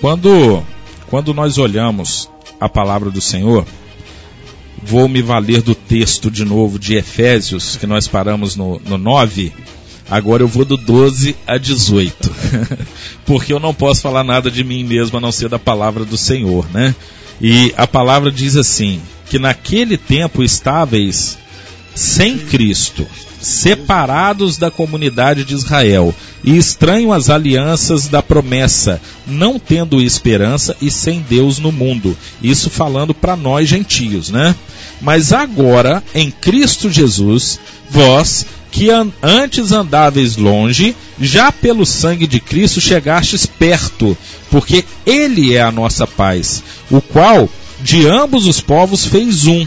quando, quando nós olhamos a palavra do Senhor, vou me valer do texto de novo de Efésios, que nós paramos no, no 9. Agora eu vou do 12 a 18. Porque eu não posso falar nada de mim mesmo a não ser da palavra do Senhor, né? E a palavra diz assim: que naquele tempo estáveis sem Cristo, separados da comunidade de Israel e estranho às alianças da promessa, não tendo esperança e sem Deus no mundo. Isso falando para nós gentios, né? Mas agora, em Cristo Jesus, vós que an antes andáveis longe, já pelo sangue de Cristo chegastes perto, porque Ele é a nossa paz, o qual de ambos os povos fez um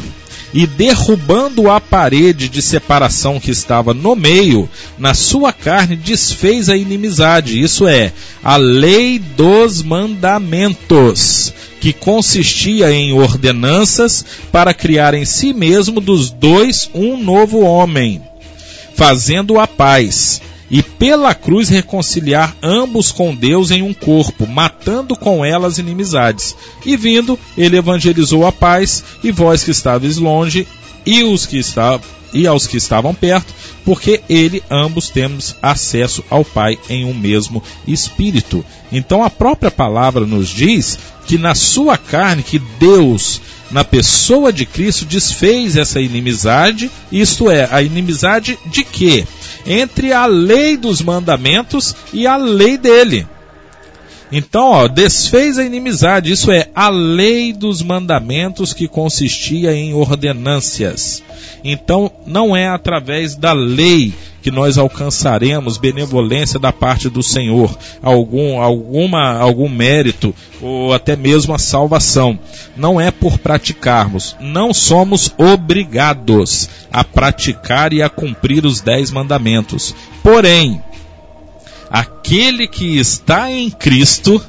e derrubando a parede de separação que estava no meio, na sua carne desfez a inimizade, isso é, a lei dos mandamentos, que consistia em ordenanças para criar em si mesmo dos dois um novo homem, fazendo a paz e pela cruz reconciliar ambos com Deus em um corpo, matando com elas inimizades. E vindo, ele evangelizou a paz, e vós que estáveis longe, e os que estavam e aos que estavam perto, porque ele ambos temos acesso ao Pai em um mesmo espírito. Então a própria palavra nos diz que na sua carne que Deus na pessoa de Cristo desfez essa inimizade, isto é, a inimizade de quê? Entre a lei dos mandamentos e a lei dele. Então, ó, desfez a inimizade, isso é a lei dos mandamentos que consistia em ordenâncias. Então, não é através da lei que nós alcançaremos benevolência da parte do Senhor, algum, alguma, algum mérito ou até mesmo a salvação. Não é por praticarmos, não somos obrigados a praticar e a cumprir os dez mandamentos. Porém, aquele que está em Cristo,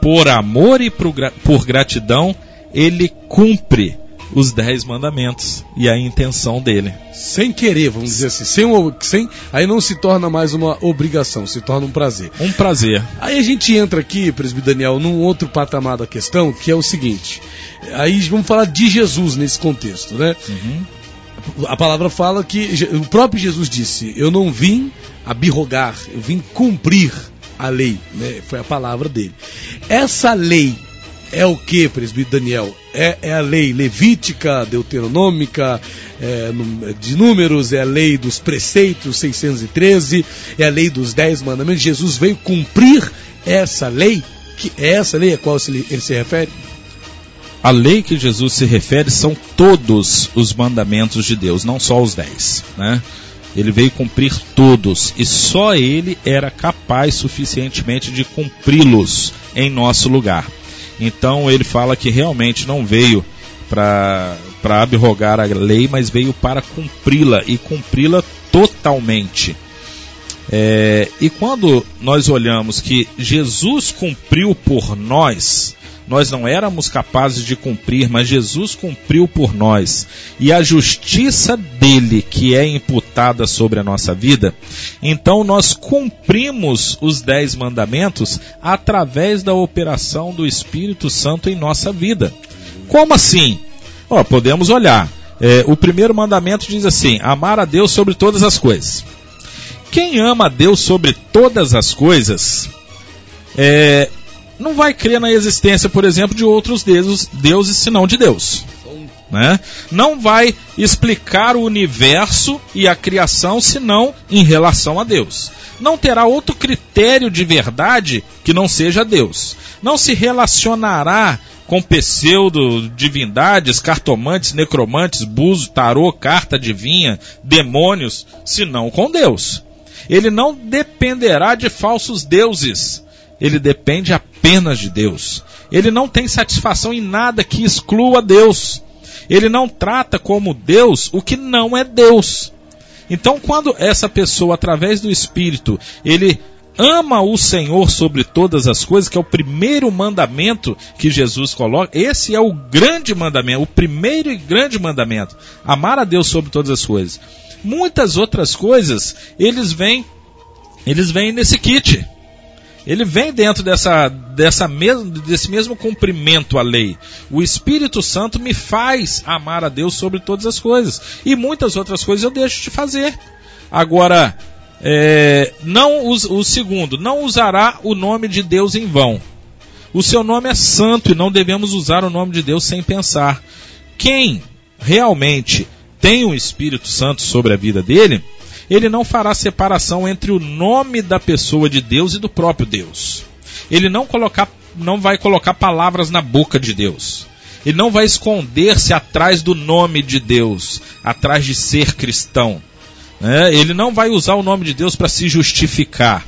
por amor e por gratidão, ele cumpre os dez mandamentos e a intenção dele. Sem querer, vamos dizer assim, sem, sem, aí não se torna mais uma obrigação, se torna um prazer. Um prazer. Aí a gente entra aqui, presbítero Daniel, num outro patamar da questão, que é o seguinte. Aí vamos falar de Jesus nesse contexto, né? Uhum. A palavra fala que o próprio Jesus disse: Eu não vim abirrogar, eu vim cumprir a lei. Né? Foi a palavra dele. Essa lei é o que, presbítero Daniel? É, é, a lei levítica, deuteronômica, é, de números, é a lei dos preceitos 613, é a lei dos dez mandamentos. Jesus veio cumprir essa lei, que é essa lei a qual ele se refere? A lei que Jesus se refere são todos os mandamentos de Deus, não só os dez. Né? Ele veio cumprir todos e só ele era capaz suficientemente de cumpri-los em nosso lugar. Então ele fala que realmente não veio para abrogar a lei, mas veio para cumpri-la e cumpri-la totalmente. É, e quando nós olhamos que Jesus cumpriu por nós, nós não éramos capazes de cumprir, mas Jesus cumpriu por nós. E a justiça dele, que é imputada sobre a nossa vida, então nós cumprimos os dez mandamentos através da operação do Espírito Santo em nossa vida. Como assim? Podemos olhar. É, o primeiro mandamento diz assim: amar a Deus sobre todas as coisas. Quem ama a Deus sobre todas as coisas, é, não vai crer na existência, por exemplo, de outros deuses, deuses senão de Deus. Né? Não vai explicar o universo e a criação senão em relação a Deus. Não terá outro critério de verdade que não seja Deus. Não se relacionará com pseudo-divindades, cartomantes, necromantes, buzo, tarô, carta adivinha, demônios, senão com Deus. Ele não dependerá de falsos deuses ele depende apenas de Deus. Ele não tem satisfação em nada que exclua Deus. Ele não trata como Deus o que não é Deus. Então, quando essa pessoa, através do Espírito, ele ama o Senhor sobre todas as coisas, que é o primeiro mandamento que Jesus coloca, esse é o grande mandamento, o primeiro e grande mandamento. Amar a Deus sobre todas as coisas. Muitas outras coisas, eles vêm, eles vêm nesse kit ele vem dentro dessa, dessa mesmo, desse mesmo cumprimento à lei. O Espírito Santo me faz amar a Deus sobre todas as coisas. E muitas outras coisas eu deixo de fazer. Agora, é, não o segundo, não usará o nome de Deus em vão. O seu nome é santo e não devemos usar o nome de Deus sem pensar. Quem realmente tem o Espírito Santo sobre a vida dele, ele não fará separação entre o nome da pessoa de Deus e do próprio Deus. Ele não, colocar, não vai colocar palavras na boca de Deus. Ele não vai esconder-se atrás do nome de Deus, atrás de ser cristão. É, ele não vai usar o nome de Deus para se justificar.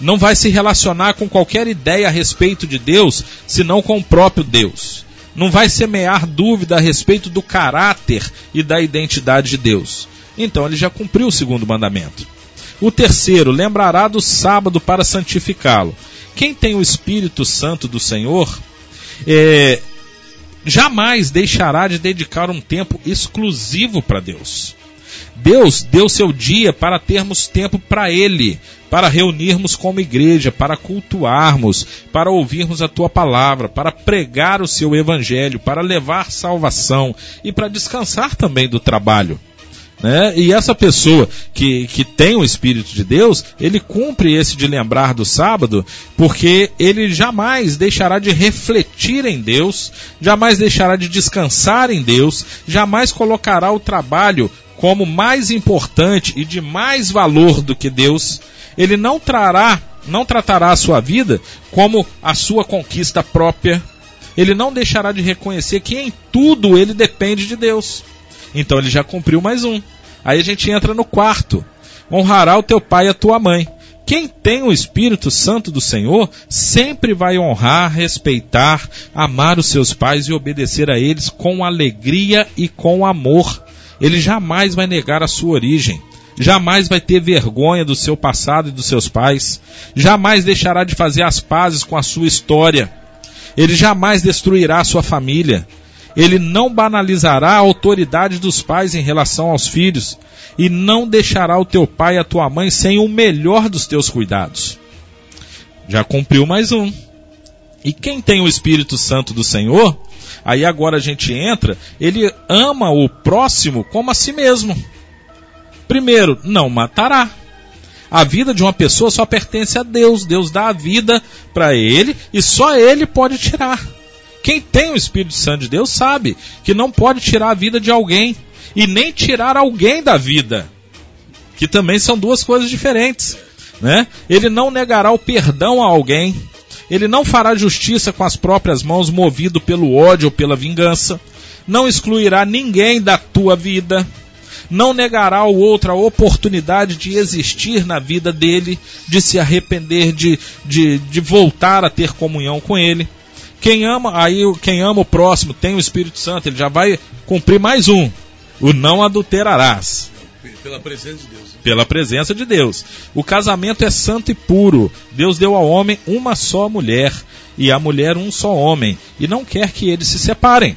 Não vai se relacionar com qualquer ideia a respeito de Deus, senão com o próprio Deus. Não vai semear dúvida a respeito do caráter e da identidade de Deus. Então ele já cumpriu o segundo mandamento. O terceiro, lembrará do sábado para santificá-lo. Quem tem o Espírito Santo do Senhor, é, jamais deixará de dedicar um tempo exclusivo para Deus. Deus deu seu dia para termos tempo para Ele, para reunirmos como igreja, para cultuarmos, para ouvirmos a Tua palavra, para pregar o Seu Evangelho, para levar salvação e para descansar também do trabalho. Né? E essa pessoa que, que tem o Espírito de Deus, ele cumpre esse de lembrar do sábado, porque ele jamais deixará de refletir em Deus, jamais deixará de descansar em Deus, jamais colocará o trabalho como mais importante e de mais valor do que Deus. Ele não trará não tratará a sua vida como a sua conquista própria. Ele não deixará de reconhecer que em tudo ele depende de Deus. Então ele já cumpriu mais um. Aí a gente entra no quarto. Honrará o teu pai e a tua mãe. Quem tem o Espírito Santo do Senhor sempre vai honrar, respeitar, amar os seus pais e obedecer a eles com alegria e com amor. Ele jamais vai negar a sua origem. Jamais vai ter vergonha do seu passado e dos seus pais. Jamais deixará de fazer as pazes com a sua história. Ele jamais destruirá a sua família. Ele não banalizará a autoridade dos pais em relação aos filhos e não deixará o teu pai e a tua mãe sem o melhor dos teus cuidados. Já cumpriu mais um. E quem tem o Espírito Santo do Senhor, aí agora a gente entra, ele ama o próximo como a si mesmo. Primeiro, não matará. A vida de uma pessoa só pertence a Deus. Deus dá a vida para ele e só ele pode tirar. Quem tem o Espírito Santo de Deus sabe que não pode tirar a vida de alguém e nem tirar alguém da vida, que também são duas coisas diferentes, né? Ele não negará o perdão a alguém, ele não fará justiça com as próprias mãos, movido pelo ódio ou pela vingança, não excluirá ninguém da tua vida, não negará ao outro a oportunidade de existir na vida dele, de se arrepender, de, de, de voltar a ter comunhão com ele. Quem ama, aí quem ama o próximo tem o Espírito Santo, ele já vai cumprir mais um. O não adulterarás. Pela presença de Deus. Pela presença de Deus. O casamento é santo e puro. Deus deu ao homem uma só mulher e à mulher um só homem, e não quer que eles se separem.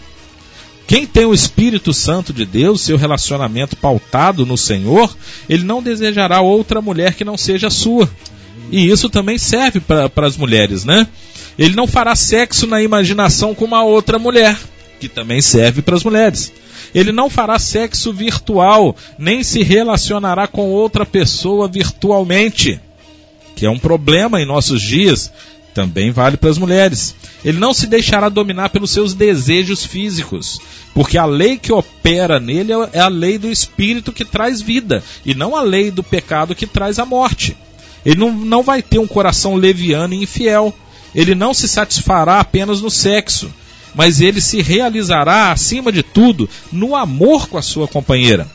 Quem tem o Espírito Santo de Deus, seu relacionamento pautado no Senhor, ele não desejará outra mulher que não seja sua. E isso também serve para as mulheres, né? Ele não fará sexo na imaginação com uma outra mulher, que também serve para as mulheres. Ele não fará sexo virtual, nem se relacionará com outra pessoa virtualmente, que é um problema em nossos dias. Também vale para as mulheres. Ele não se deixará dominar pelos seus desejos físicos, porque a lei que opera nele é a lei do espírito que traz vida, e não a lei do pecado que traz a morte. Ele não, não vai ter um coração leviano e infiel, ele não se satisfará apenas no sexo, mas ele se realizará, acima de tudo, no amor com a sua companheira.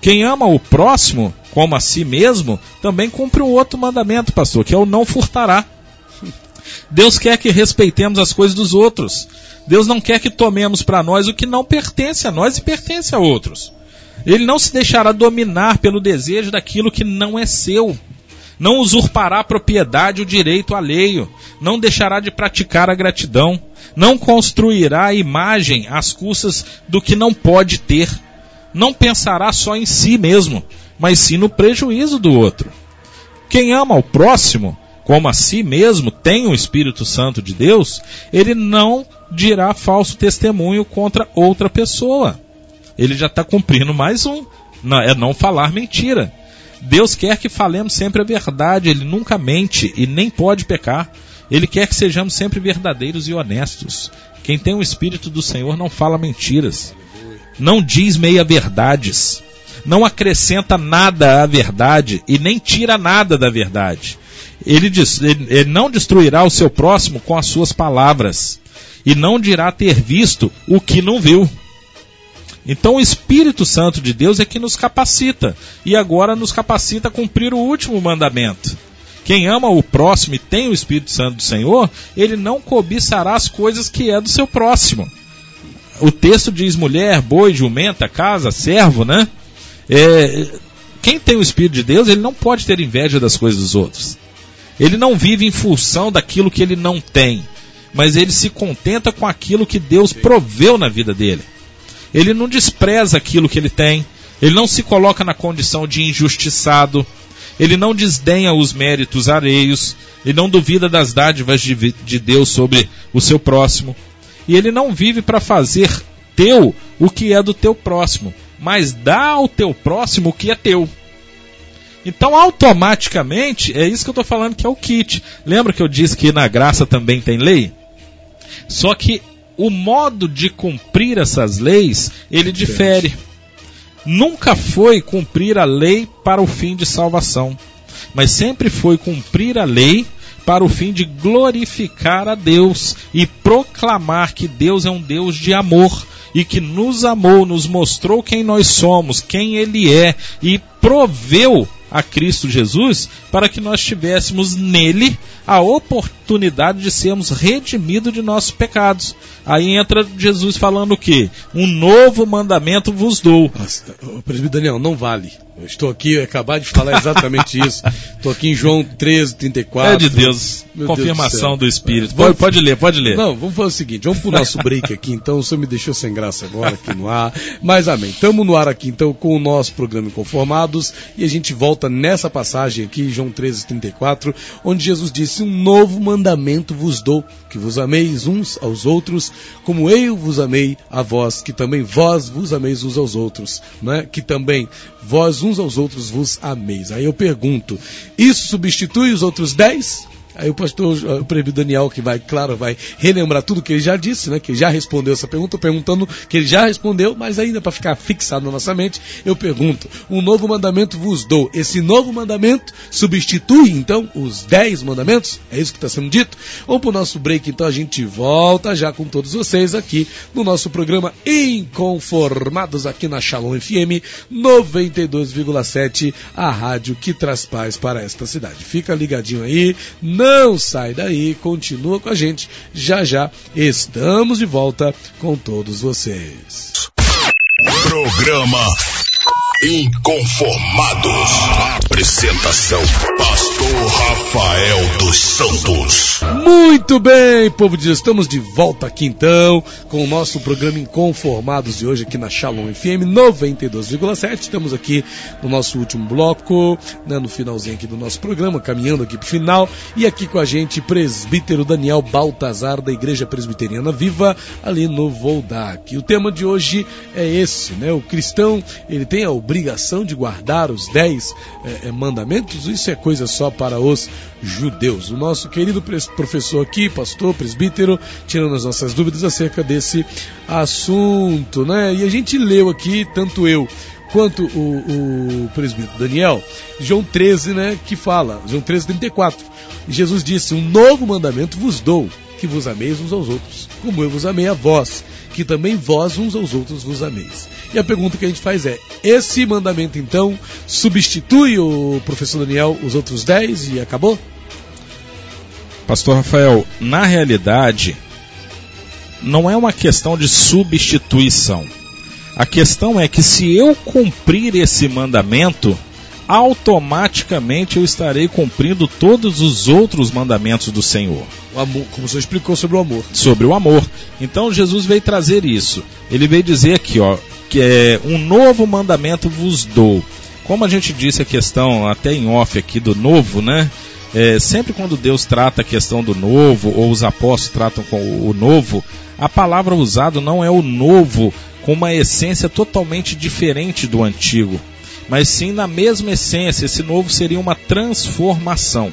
Quem ama o próximo como a si mesmo, também cumpre o outro mandamento, pastor, que é o não furtará. Deus quer que respeitemos as coisas dos outros. Deus não quer que tomemos para nós o que não pertence a nós e pertence a outros. Ele não se deixará dominar pelo desejo daquilo que não é seu não usurpará propriedade o direito alheio, não deixará de praticar a gratidão, não construirá a imagem às custas do que não pode ter, não pensará só em si mesmo, mas sim no prejuízo do outro. Quem ama o próximo, como a si mesmo, tem o Espírito Santo de Deus, ele não dirá falso testemunho contra outra pessoa. Ele já está cumprindo mais um. Não, é não falar mentira. Deus quer que falemos sempre a verdade, Ele nunca mente e nem pode pecar. Ele quer que sejamos sempre verdadeiros e honestos. Quem tem o Espírito do Senhor não fala mentiras, não diz meia-verdades, não acrescenta nada à verdade e nem tira nada da verdade. Ele, diz, ele, ele não destruirá o seu próximo com as suas palavras e não dirá ter visto o que não viu. Então o Espírito Santo de Deus é que nos capacita e agora nos capacita a cumprir o último mandamento. Quem ama o próximo e tem o Espírito Santo do Senhor, ele não cobiçará as coisas que é do seu próximo. O texto diz mulher, boi, jumenta, casa, servo, né? É, quem tem o Espírito de Deus, ele não pode ter inveja das coisas dos outros. Ele não vive em função daquilo que ele não tem, mas ele se contenta com aquilo que Deus proveu na vida dele. Ele não despreza aquilo que ele tem, ele não se coloca na condição de injustiçado, ele não desdenha os méritos alheios, ele não duvida das dádivas de, de Deus sobre o seu próximo, e ele não vive para fazer teu o que é do teu próximo, mas dá ao teu próximo o que é teu. Então, automaticamente, é isso que eu estou falando que é o kit. Lembra que eu disse que na graça também tem lei? Só que o modo de cumprir essas leis, ele difere. Nunca foi cumprir a lei para o fim de salvação. mas sempre foi cumprir a lei para o fim de glorificar a Deus e proclamar que Deus é um Deus de amor e que nos amou, nos mostrou quem nós somos, quem Ele é e proveu a Cristo Jesus para que nós tivéssemos nele a oportunidade de sermos redimidos de nossos pecados. Aí entra Jesus falando o quê? Um novo mandamento vos dou. Presbítero Daniel, não vale. Eu estou aqui, acabar de falar exatamente isso. Estou aqui em João 13, 34. É de Deus. Meu Confirmação Deus do, do Espírito. Pode, pode, ler, pode ler. Não, vamos fazer o seguinte, vamos pro nosso break aqui, então. O senhor me deixou sem graça agora aqui no ar. Mas amém. Estamos no ar aqui, então, com o nosso programa Inconformados. E a gente volta nessa passagem aqui, João 13, 34, onde Jesus disse: Um novo mandamento vos dou, que vos ameis uns aos outros, como eu vos amei a vós, que também vós vos ameis uns aos outros, né? Que também vós uns aos outros vos ameis. Aí eu pergunto, isso substitui os outros dez? Aí o pastor, o presbítero Daniel, que vai, claro, vai relembrar tudo que ele já disse, né? Que já respondeu essa pergunta, perguntando que ele já respondeu, mas ainda para ficar fixado na nossa mente, eu pergunto: um novo mandamento vos dou. Esse novo mandamento substitui, então, os dez mandamentos? É isso que está sendo dito? Ou para o nosso break, então, a gente volta já com todos vocês aqui no nosso programa Inconformados, aqui na Shalom FM 92,7, a rádio que traz paz para esta cidade. Fica ligadinho aí, não não sai daí, continua com a gente. Já já estamos de volta com todos vocês. Programa Inconformados. Apresentação: Pastor Rafael dos Santos. Muito bem, povo de Deus, estamos de volta aqui então com o nosso programa Inconformados de hoje aqui na Shalom FM 92,7. Estamos aqui no nosso último bloco, né, no finalzinho aqui do nosso programa, caminhando aqui para o final. E aqui com a gente, presbítero Daniel Baltazar, da Igreja Presbiteriana Viva, ali no Voldac. O tema de hoje é esse, né? O cristão, ele tem a obrigação de guardar os dez é, mandamentos, isso é coisa só para os judeus. O nosso querido professor aqui, pastor, presbítero, tirando as nossas dúvidas acerca desse assunto, né? E a gente leu aqui, tanto eu quanto o, o presbítero Daniel, João 13, né, que fala, João 13, 34. Jesus disse: Um novo mandamento vos dou, que vos ameis uns aos outros, como eu vos amei a vós, que também vós uns aos outros vos ameis. E a pergunta que a gente faz é: esse mandamento então substitui o professor Daniel os outros dez e acabou? Pastor Rafael, na realidade, não é uma questão de substituição. A questão é que se eu cumprir esse mandamento, automaticamente eu estarei cumprindo todos os outros mandamentos do Senhor. O amor, como você explicou sobre o amor. Sobre o amor. Então Jesus veio trazer isso. Ele veio dizer aqui, ó, que é um novo mandamento vos dou. Como a gente disse a questão até em off aqui do novo, né? É, sempre quando Deus trata a questão do novo, ou os apóstolos tratam com o novo, a palavra usada não é o novo com uma essência totalmente diferente do antigo mas sim na mesma essência. Esse novo seria uma transformação.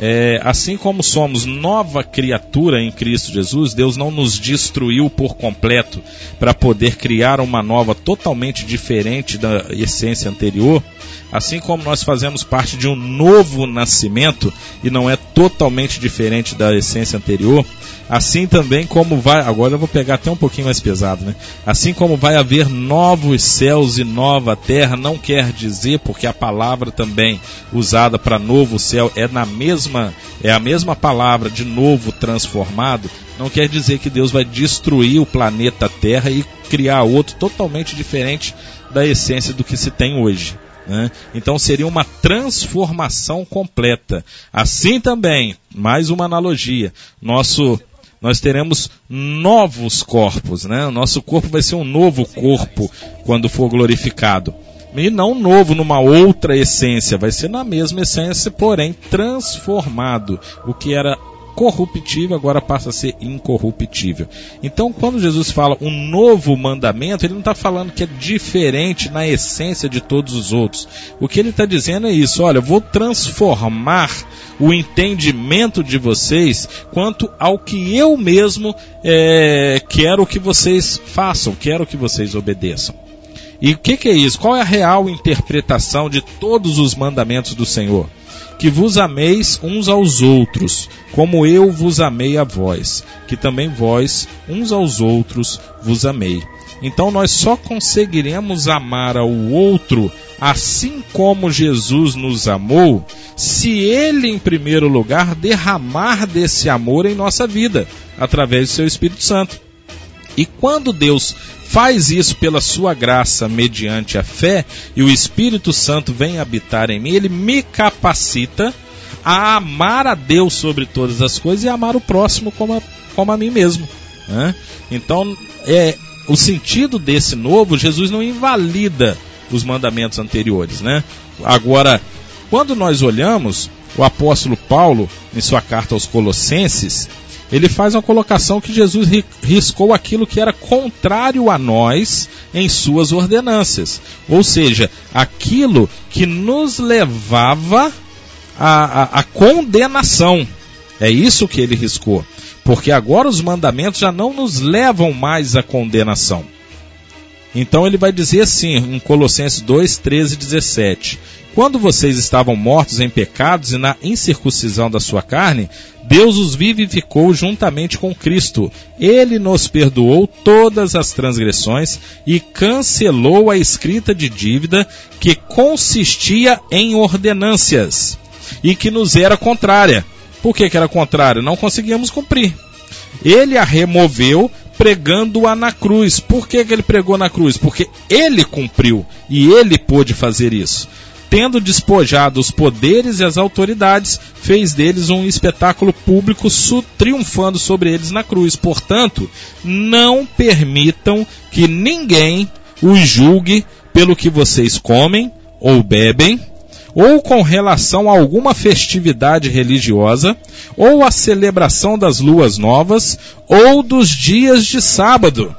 É, assim como somos nova criatura em Cristo Jesus, Deus não nos destruiu por completo para poder criar uma nova totalmente diferente da essência anterior. Assim como nós fazemos parte de um novo nascimento e não é totalmente diferente da essência anterior, assim também como vai, agora eu vou pegar até um pouquinho mais pesado, né? Assim como vai haver novos céus e nova terra, não quer dizer porque a palavra também usada para novo céu é na mesma é a mesma palavra de novo transformado, não quer dizer que Deus vai destruir o planeta Terra e criar outro totalmente diferente da essência do que se tem hoje. Né? Então seria uma transformação completa. Assim também, mais uma analogia, nosso nós teremos novos corpos, né? O nosso corpo vai ser um novo corpo quando for glorificado. E não novo numa outra essência, vai ser na mesma essência, porém transformado. O que era corruptível agora passa a ser incorruptível. Então, quando Jesus fala um novo mandamento, ele não está falando que é diferente na essência de todos os outros. O que ele está dizendo é isso: olha, vou transformar o entendimento de vocês quanto ao que eu mesmo é, quero que vocês façam, quero que vocês obedeçam. E o que, que é isso? Qual é a real interpretação de todos os mandamentos do Senhor? Que vos ameis uns aos outros, como eu vos amei a vós, que também vós uns aos outros vos amei. Então nós só conseguiremos amar ao outro assim como Jesus nos amou, se ele, em primeiro lugar, derramar desse amor em nossa vida, através do seu Espírito Santo. E quando Deus faz isso pela sua graça, mediante a fé, e o Espírito Santo vem habitar em mim, ele me capacita a amar a Deus sobre todas as coisas e amar o próximo como a, como a mim mesmo. Né? Então, é, o sentido desse novo, Jesus não invalida os mandamentos anteriores, né? Agora, quando nós olhamos o apóstolo Paulo em sua carta aos Colossenses, ele faz uma colocação que Jesus riscou aquilo que era contrário a nós em suas ordenâncias, ou seja, aquilo que nos levava à, à, à condenação. É isso que ele riscou, porque agora os mandamentos já não nos levam mais à condenação. Então ele vai dizer assim, em Colossenses 2, 13 e 17: Quando vocês estavam mortos em pecados e na incircuncisão da sua carne, Deus os vivificou juntamente com Cristo. Ele nos perdoou todas as transgressões e cancelou a escrita de dívida que consistia em ordenâncias e que nos era contrária. Por que, que era contrária? Não conseguíamos cumprir. Ele a removeu pregando-a na cruz. Por que, que ele pregou na cruz? Porque ele cumpriu e ele pôde fazer isso. Tendo despojado os poderes e as autoridades, fez deles um espetáculo público, triunfando sobre eles na cruz. Portanto, não permitam que ninguém os julgue pelo que vocês comem ou bebem ou com relação a alguma festividade religiosa, ou a celebração das luas novas, ou dos dias de sábado.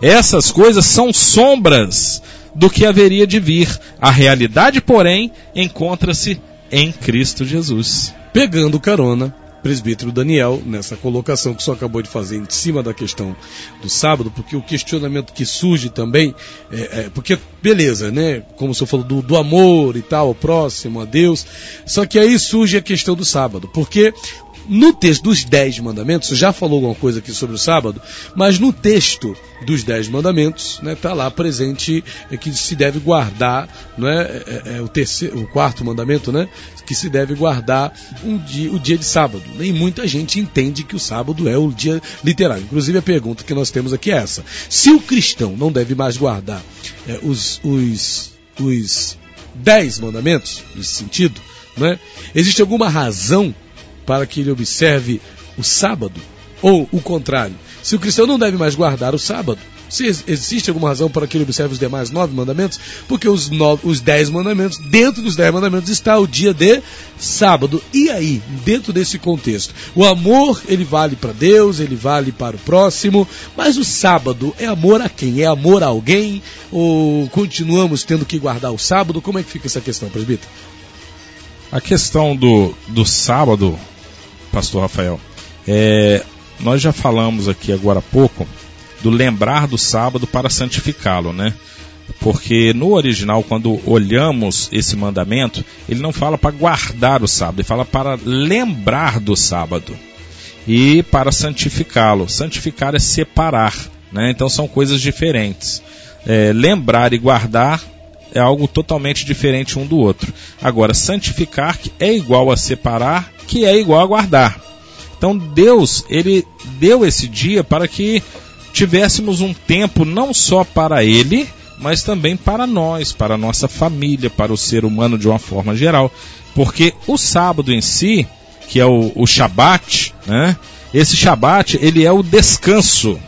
Essas coisas são sombras do que haveria de vir. A realidade, porém, encontra-se em Cristo Jesus. Pegando carona presbítero Daniel nessa colocação que senhor acabou de fazer em cima da questão do sábado, porque o questionamento que surge também, é, é, porque beleza, né? Como o senhor falou do, do amor e tal, próximo a Deus, só que aí surge a questão do sábado, porque no texto dos Dez Mandamentos, já falou alguma coisa aqui sobre o sábado, mas no texto dos Dez Mandamentos, está né, lá presente é, que se deve guardar, não é, é, é, o, terceiro, o quarto mandamento, né, que se deve guardar um dia, o dia de sábado. Nem muita gente entende que o sábado é o dia literário. Inclusive a pergunta que nós temos aqui é essa: se o cristão não deve mais guardar é, os, os, os dez mandamentos, nesse sentido, né, existe alguma razão para que ele observe o sábado? Ou o contrário, se o cristão não deve mais guardar o sábado, se existe alguma razão para que ele observe os demais nove mandamentos? Porque os, nove, os dez mandamentos, dentro dos dez mandamentos está o dia de sábado. E aí, dentro desse contexto, o amor ele vale para Deus, ele vale para o próximo, mas o sábado é amor a quem? É amor a alguém? Ou continuamos tendo que guardar o sábado? Como é que fica essa questão, presbítero? A questão do, do sábado, pastor Rafael, é, nós já falamos aqui agora há pouco do lembrar do sábado para santificá-lo, né? Porque no original, quando olhamos esse mandamento, ele não fala para guardar o sábado, ele fala para lembrar do sábado e para santificá-lo. Santificar é separar, né? Então são coisas diferentes. É, lembrar e guardar é algo totalmente diferente um do outro. Agora, santificar é igual a separar, que é igual a guardar. Então Deus, ele deu esse dia para que tivéssemos um tempo não só para ele, mas também para nós, para a nossa família, para o ser humano de uma forma geral. Porque o sábado em si, que é o, o Shabat, né? Esse Shabat, ele é o descanso.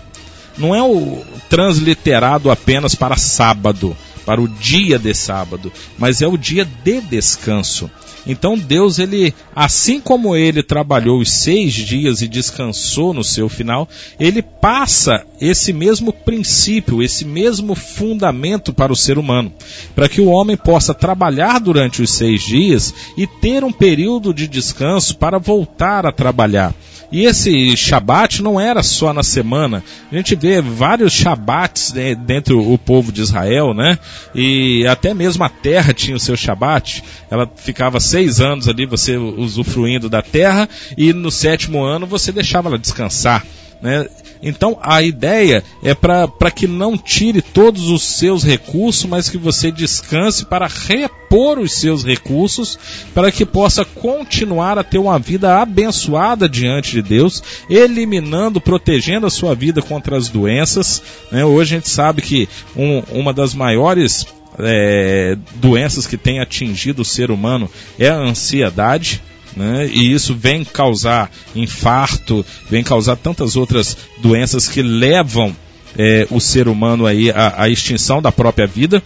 Não é o transliterado apenas para sábado, para o dia de sábado, mas é o dia de descanso. Então Deus, ele, assim como ele trabalhou os seis dias e descansou no seu final, ele passa esse mesmo princípio, esse mesmo fundamento para o ser humano, para que o homem possa trabalhar durante os seis dias e ter um período de descanso para voltar a trabalhar. E esse Shabat não era só na semana. A gente vê vários Shabats né, dentro do povo de Israel, né? E até mesmo a terra tinha o seu Shabat. Ela ficava seis anos ali, você usufruindo da terra, e no sétimo ano você deixava ela descansar. Né? Então a ideia é para que não tire todos os seus recursos, mas que você descanse para repor os seus recursos, para que possa continuar a ter uma vida abençoada diante de Deus, eliminando, protegendo a sua vida contra as doenças. Né? Hoje a gente sabe que um, uma das maiores é, doenças que tem atingido o ser humano é a ansiedade né? E isso vem causar infarto, vem causar tantas outras doenças que levam é, o ser humano aí à, à extinção da própria vida.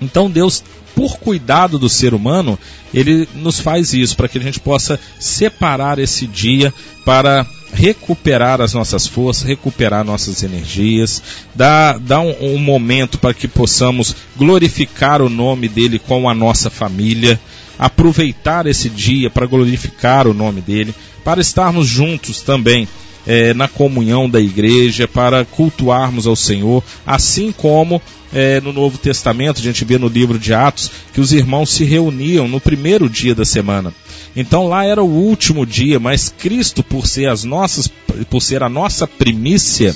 Então Deus por cuidado do ser humano, ele nos faz isso, para que a gente possa separar esse dia para recuperar as nossas forças, recuperar nossas energias, dar, dar um, um momento para que possamos glorificar o nome dele com a nossa família, aproveitar esse dia para glorificar o nome dele, para estarmos juntos também é, na comunhão da igreja, para cultuarmos ao Senhor, assim como é, no Novo Testamento, a gente vê no livro de Atos, que os irmãos se reuniam no primeiro dia da semana. Então lá era o último dia, mas Cristo, por ser as nossas, por ser a nossa primícia,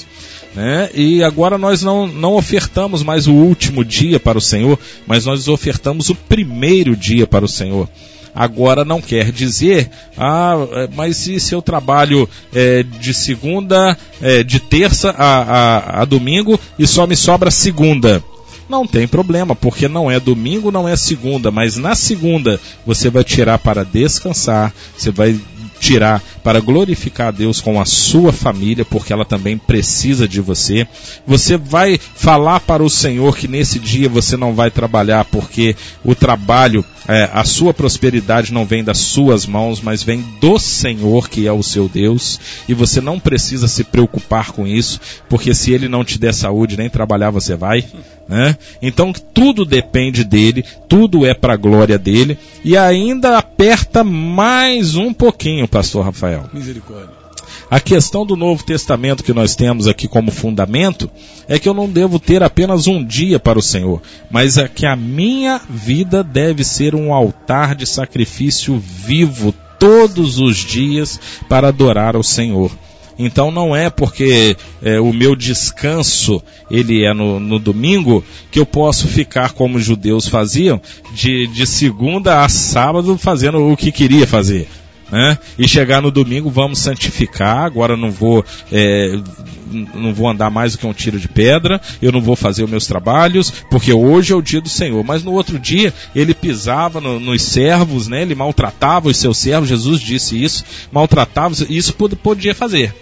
né? E agora nós não, não ofertamos mais o último dia para o Senhor, mas nós ofertamos o primeiro dia para o Senhor. Agora não quer dizer, ah, é, mas se, se eu trabalho é, de segunda, é, de terça a, a, a domingo e só me sobra segunda. Não tem problema, porque não é domingo, não é segunda, mas na segunda você vai tirar para descansar, você vai tirar para glorificar a Deus com a sua família, porque ela também precisa de você. Você vai falar para o Senhor que nesse dia você não vai trabalhar, porque o trabalho, é, a sua prosperidade não vem das suas mãos, mas vem do Senhor, que é o seu Deus, e você não precisa se preocupar com isso, porque se Ele não te der saúde, nem trabalhar você vai. Né? Então tudo depende dele, tudo é para a glória dele, e ainda aperta mais um pouquinho pastor Rafael. Misericórdia. A questão do Novo Testamento que nós temos aqui como fundamento é que eu não devo ter apenas um dia para o Senhor, mas é que a minha vida deve ser um altar de sacrifício vivo todos os dias para adorar ao Senhor. Então não é porque é, o meu descanso ele é no, no, domingo que eu posso ficar como os judeus faziam de, de segunda a sábado fazendo o que queria fazer né? E chegar no domingo, vamos santificar. Agora não vou, é, não vou andar mais do que um tiro de pedra. Eu não vou fazer os meus trabalhos, porque hoje é o dia do Senhor. Mas no outro dia ele pisava no, nos servos, né? Ele maltratava os seus servos. Jesus disse isso, maltratava. Isso podia fazer.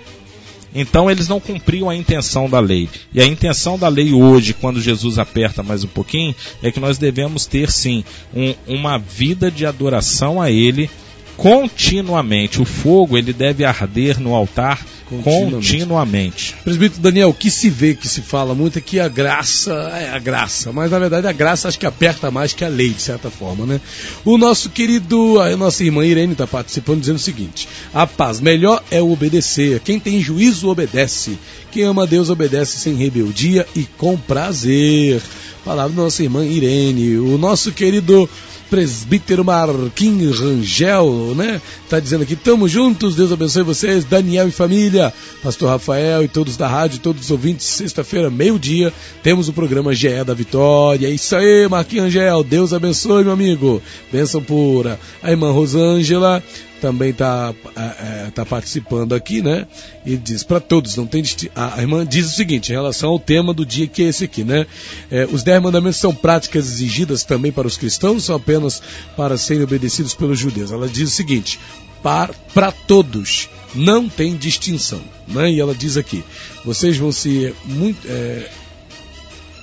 Então eles não cumpriam a intenção da lei. E a intenção da lei hoje, quando Jesus aperta mais um pouquinho, é que nós devemos ter sim um, uma vida de adoração a Ele continuamente. O fogo ele deve arder no altar continuamente. continuamente. Presbítero Daniel, o que se vê, que se fala muito é que a graça é a graça, mas na verdade a graça acho que aperta mais que a lei, de certa forma, né? O nosso querido, a nossa irmã Irene está participando dizendo o seguinte: a paz, melhor é obedecer. Quem tem juízo obedece. Quem ama Deus obedece sem rebeldia e com prazer. Palavra da nossa irmã Irene. O nosso querido presbítero Marquinhos Rangel, né? Tá dizendo aqui, tamo juntos, Deus abençoe vocês, Daniel e família, pastor Rafael e todos da rádio, todos os ouvintes, sexta-feira, meio-dia, temos o programa GE da Vitória. É isso aí, Marquinhos Rangel, Deus abençoe, meu amigo. Bênção pura. A irmã Rosângela, também está é, é, tá participando aqui, né? E diz para todos, não tem a, a, irmã diz o seguinte em relação ao tema do dia que é esse aqui, né? É, os dez mandamentos são práticas exigidas também para os cristãos, são apenas para serem obedecidos pelos judeus. Ela diz o seguinte: para todos não tem distinção, né? E ela diz aqui: vocês vão ser muito é,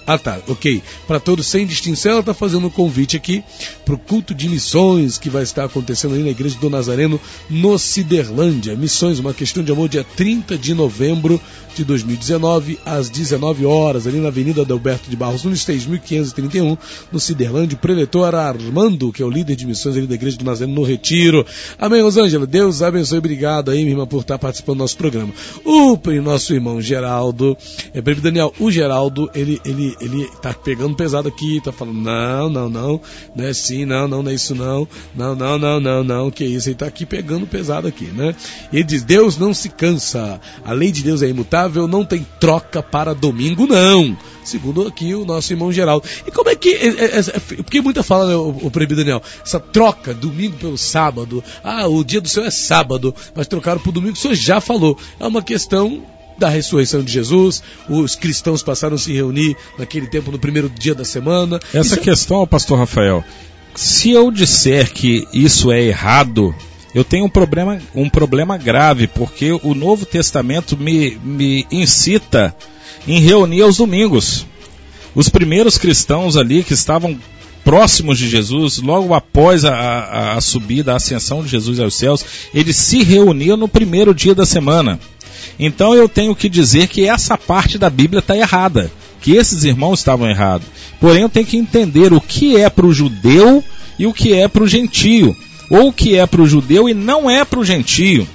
Ah, tá, ok. Para todos sem distinção, ela está fazendo um convite aqui para o culto de missões que vai estar acontecendo ali na Igreja do Nazareno, no Ciderlândia. Missões, uma questão de amor, dia 30 de novembro de 2019, às 19 horas, ali na Avenida Adalberto de Barros, no 6.531, no Ciderlândia. O preletor Armando, que é o líder de missões ali da Igreja do Nazareno, no Retiro. Amém, Rosângela. Deus abençoe. Obrigado aí, minha irmã, por estar participando do nosso programa. O nosso irmão Geraldo, é, Daniel, o Geraldo, ele, ele ele, tá pegando pesado aqui, tá falando, não, não, não, não é assim, não, não, não é isso não, não, não, não, não, não, que isso, ele tá aqui pegando pesado aqui, né? E ele diz, Deus não se cansa, a lei de Deus é imutável, não tem troca para domingo, não. Segundo aqui o nosso irmão Geraldo. E como é que. É, é, é, porque muita fala, né, o, o Daniel, essa troca, domingo pelo sábado. Ah, o dia do Senhor é sábado, mas trocaram para o domingo, o senhor já falou. É uma questão da ressurreição de Jesus, os cristãos passaram a se reunir naquele tempo no primeiro dia da semana. Essa isso... questão, pastor Rafael, se eu disser que isso é errado, eu tenho um problema, um problema grave, porque o Novo Testamento me, me incita em reunir aos domingos. Os primeiros cristãos ali que estavam próximos de Jesus, logo após a, a, a subida, a ascensão de Jesus aos céus, eles se reuniam no primeiro dia da semana. Então eu tenho que dizer que essa parte da Bíblia está errada, que esses irmãos estavam errados. Porém, eu tenho que entender o que é para o judeu e o que é para o gentio, ou o que é para o judeu e não é para o gentio.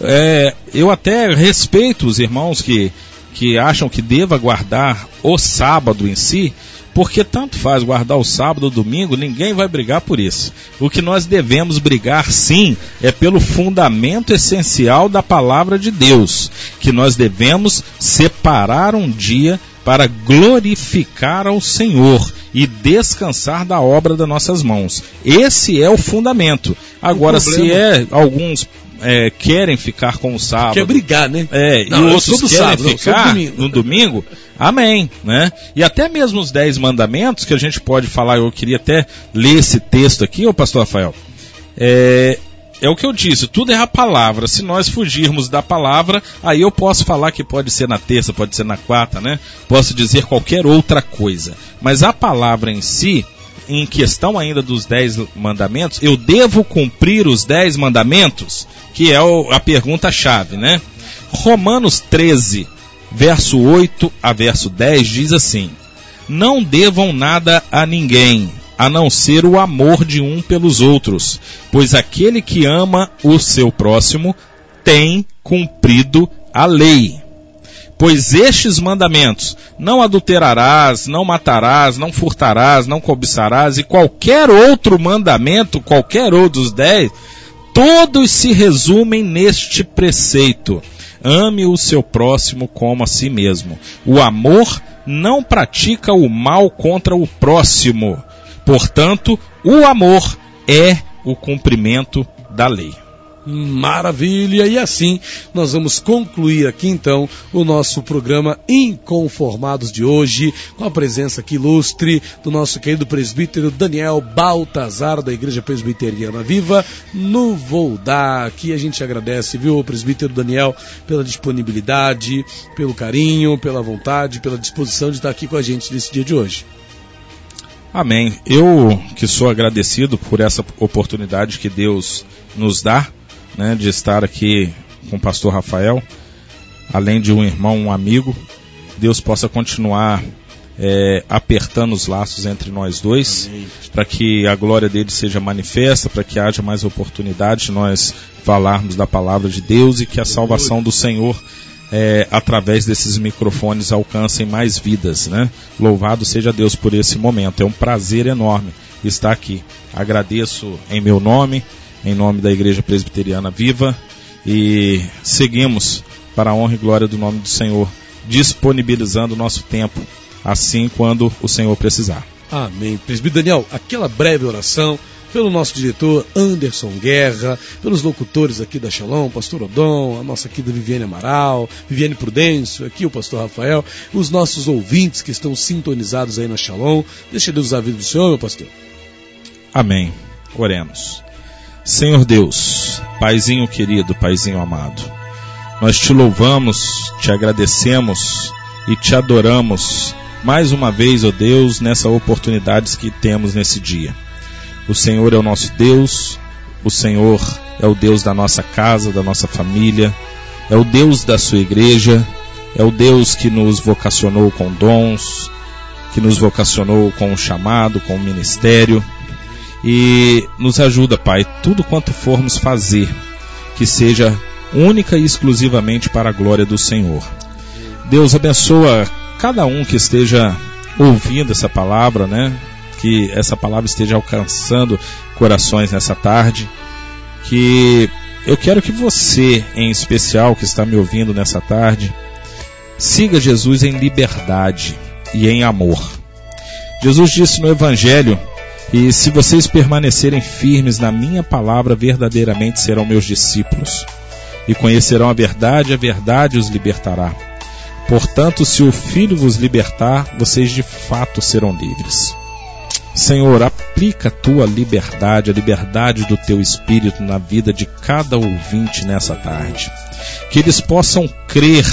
É, eu até respeito os irmãos que, que acham que deva guardar o sábado em si, porque tanto faz guardar o sábado ou domingo, ninguém vai brigar por isso. O que nós devemos brigar sim é pelo fundamento essencial da palavra de Deus, que nós devemos separar um dia para glorificar ao Senhor e descansar da obra das nossas mãos. Esse é o fundamento. Agora, o se é alguns é, querem ficar com o sábado. Quer brigar, né? É, não, e outros querem sábado, ficar não, domingo. no domingo. Amém, né? E até mesmo os dez mandamentos que a gente pode falar, eu queria até ler esse texto aqui, ô pastor Rafael. É, é o que eu disse, tudo é a palavra. Se nós fugirmos da palavra, aí eu posso falar que pode ser na terça, pode ser na quarta, né? Posso dizer qualquer outra coisa. Mas a palavra em si, em questão ainda dos dez mandamentos, eu devo cumprir os dez mandamentos? Que é a pergunta-chave, né? Romanos 13, verso 8 a verso 10 diz assim: Não devam nada a ninguém, a não ser o amor de um pelos outros, pois aquele que ama o seu próximo tem cumprido a lei. Pois estes mandamentos, não adulterarás, não matarás, não furtarás, não cobiçarás, e qualquer outro mandamento, qualquer outro dos dez, todos se resumem neste preceito Ame o seu próximo como a si mesmo. O amor não pratica o mal contra o próximo. Portanto, o amor é o cumprimento da lei. Maravilha! E assim nós vamos concluir aqui então o nosso programa Inconformados de hoje, com a presença aqui ilustre do nosso querido presbítero Daniel Baltazar, da Igreja Presbiteriana Viva, no Voldar. Aqui a gente agradece, viu, presbítero Daniel, pela disponibilidade, pelo carinho, pela vontade, pela disposição de estar aqui com a gente nesse dia de hoje. Amém. Eu que sou agradecido por essa oportunidade que Deus nos dá né, de estar aqui com o pastor Rafael, além de um irmão, um amigo. Deus possa continuar é, apertando os laços entre nós dois, para que a glória dele seja manifesta, para que haja mais oportunidade de nós falarmos da palavra de Deus e que a salvação do Senhor, é, através desses microfones, alcancem mais vidas. Né? Louvado seja Deus por esse momento. É um prazer enorme estar aqui. Agradeço em meu nome em nome da Igreja Presbiteriana Viva e seguimos para a honra e glória do nome do Senhor, disponibilizando o nosso tempo, assim quando o Senhor precisar. Amém. Presbítero Daniel, aquela breve oração pelo nosso diretor Anderson Guerra, pelos locutores aqui da Shalom, pastor Odon, a nossa aqui da Viviane Amaral, Viviane Prudêncio, aqui o pastor Rafael, os nossos ouvintes que estão sintonizados aí na Shalom. Deixa Deus usar a vida do Senhor, meu pastor. Amém. Oremos. Senhor Deus, Paizinho querido, Paizinho amado, nós te louvamos, te agradecemos e te adoramos mais uma vez, ó Deus, nessa oportunidade que temos nesse dia. O Senhor é o nosso Deus, o Senhor é o Deus da nossa casa, da nossa família, é o Deus da sua igreja, é o Deus que nos vocacionou com dons, que nos vocacionou com um chamado, com um ministério. E nos ajuda, Pai, tudo quanto formos fazer, que seja única e exclusivamente para a glória do Senhor. Deus abençoa cada um que esteja ouvindo essa palavra, né? Que essa palavra esteja alcançando corações nessa tarde. Que eu quero que você, em especial, que está me ouvindo nessa tarde, Siga Jesus em liberdade e em amor. Jesus disse no Evangelho: E se vocês permanecerem firmes na minha palavra, verdadeiramente serão meus discípulos. E conhecerão a verdade, a verdade os libertará. Portanto, se o Filho vos libertar, vocês de fato serão livres. Senhor, aplica a tua liberdade, a liberdade do teu espírito na vida de cada ouvinte nessa tarde. Que eles possam crer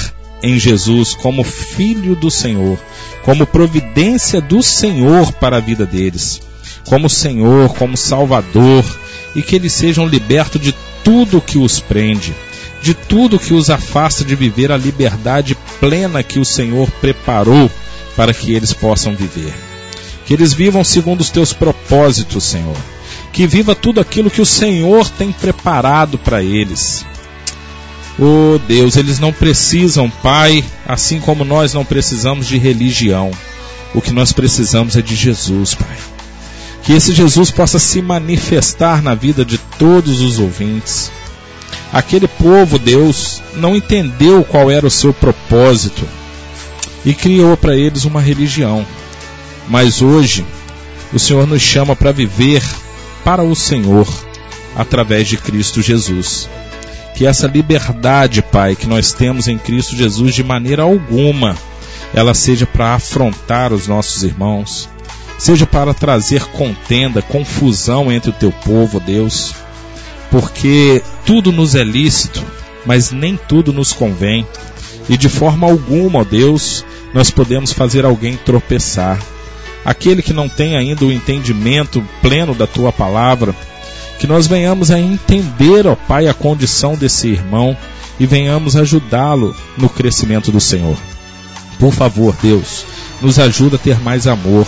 em Jesus como Filho do Senhor, como providência do Senhor para a vida deles, como Senhor, como Salvador, e que eles sejam libertos de tudo que os prende, de tudo que os afasta de viver a liberdade plena que o Senhor preparou para que eles possam viver. Que eles vivam segundo os teus propósitos, Senhor. Que viva tudo aquilo que o Senhor tem preparado para eles. Oh Deus, eles não precisam, Pai, assim como nós não precisamos de religião. O que nós precisamos é de Jesus, Pai. Que esse Jesus possa se manifestar na vida de todos os ouvintes. Aquele povo, Deus, não entendeu qual era o seu propósito e criou para eles uma religião. Mas hoje, o Senhor nos chama para viver para o Senhor através de Cristo Jesus que essa liberdade, Pai, que nós temos em Cristo Jesus, de maneira alguma, ela seja para afrontar os nossos irmãos, seja para trazer contenda, confusão entre o teu povo, Deus, porque tudo nos é lícito, mas nem tudo nos convém, e de forma alguma, Deus, nós podemos fazer alguém tropeçar. Aquele que não tem ainda o entendimento pleno da tua palavra, que nós venhamos a entender, ó Pai, a condição desse irmão e venhamos ajudá-lo no crescimento do Senhor. Por favor, Deus, nos ajuda a ter mais amor,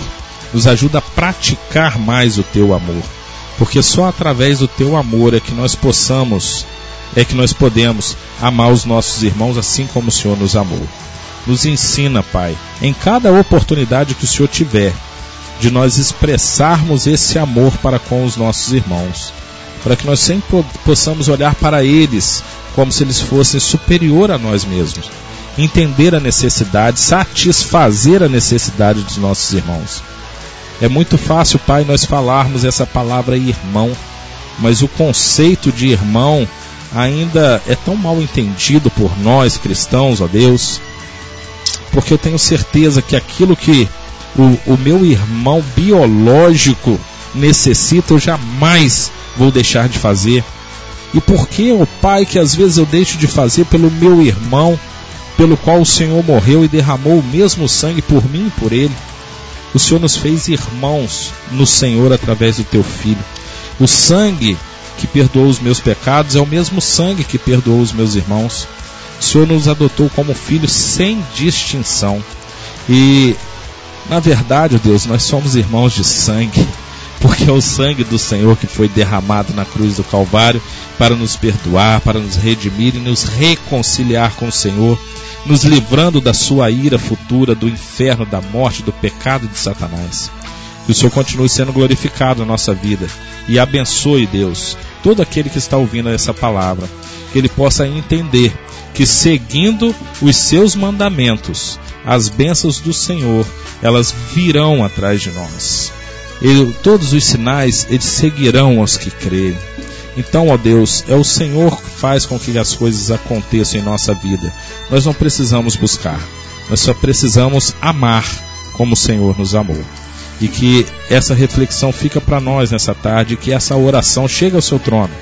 nos ajuda a praticar mais o teu amor, porque só através do teu amor é que nós possamos, é que nós podemos amar os nossos irmãos assim como o Senhor nos amou. Nos ensina, Pai, em cada oportunidade que o Senhor tiver, de nós expressarmos esse amor para com os nossos irmãos para que nós sempre possamos olhar para eles como se eles fossem superior a nós mesmos, entender a necessidade, satisfazer a necessidade dos nossos irmãos. É muito fácil, Pai, nós falarmos essa palavra irmão, mas o conceito de irmão ainda é tão mal entendido por nós cristãos, ó Deus, porque eu tenho certeza que aquilo que o, o meu irmão biológico necessita, eu jamais vou deixar de fazer? E por que, ó Pai, que às vezes eu deixo de fazer pelo meu irmão, pelo qual o Senhor morreu e derramou o mesmo sangue por mim e por ele? O Senhor nos fez irmãos no Senhor através do teu filho. O sangue que perdoou os meus pecados é o mesmo sangue que perdoou os meus irmãos. O Senhor nos adotou como filhos sem distinção. E, na verdade, Deus, nós somos irmãos de sangue porque é o sangue do Senhor que foi derramado na cruz do Calvário para nos perdoar, para nos redimir e nos reconciliar com o Senhor, nos livrando da sua ira futura, do inferno, da morte, do pecado de Satanás. Que o Senhor continue sendo glorificado na nossa vida e abençoe, Deus, todo aquele que está ouvindo essa palavra, que ele possa entender que seguindo os seus mandamentos, as bênçãos do Senhor, elas virão atrás de nós. Ele, todos os sinais eles seguirão aos que creem. Então, ó Deus, é o Senhor que faz com que as coisas aconteçam em nossa vida. Nós não precisamos buscar, nós só precisamos amar como o Senhor nos amou. E que essa reflexão fica para nós nessa tarde, que essa oração chegue ao seu trono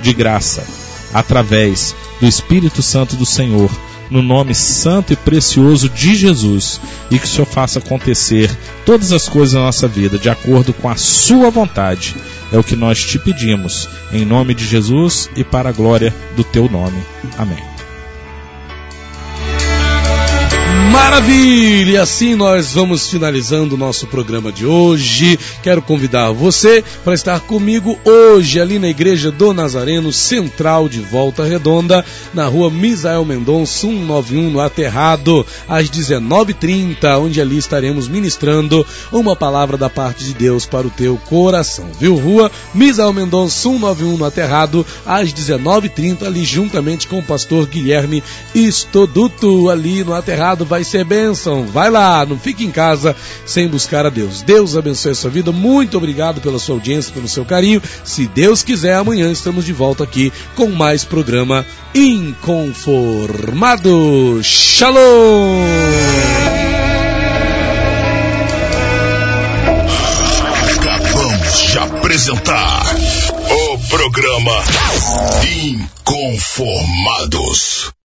de graça, através do Espírito Santo do Senhor, no nome santo e precioso de Jesus e que o Senhor faça acontecer todas as coisas na nossa vida de acordo com a Sua vontade. É o que nós te pedimos, em nome de Jesus e para a glória do Teu nome. Amém. Maravilha! Assim nós vamos finalizando o nosso programa de hoje. Quero convidar você para estar comigo hoje ali na Igreja do Nazareno Central de Volta Redonda, na rua Misael Mendonça 191 no Aterrado, às 19h30, onde ali estaremos ministrando uma palavra da parte de Deus para o teu coração. Viu? Rua Misael Mendonça 191 no Aterrado, às 19h30, ali juntamente com o pastor Guilherme Estoduto, ali no Aterrado. Vai ser bênção. Vai lá, não fique em casa sem buscar a Deus. Deus abençoe a sua vida. Muito obrigado pela sua audiência, pelo seu carinho. Se Deus quiser, amanhã estamos de volta aqui com mais programa Inconformado. Shalom! Acabamos de apresentar o programa Inconformados.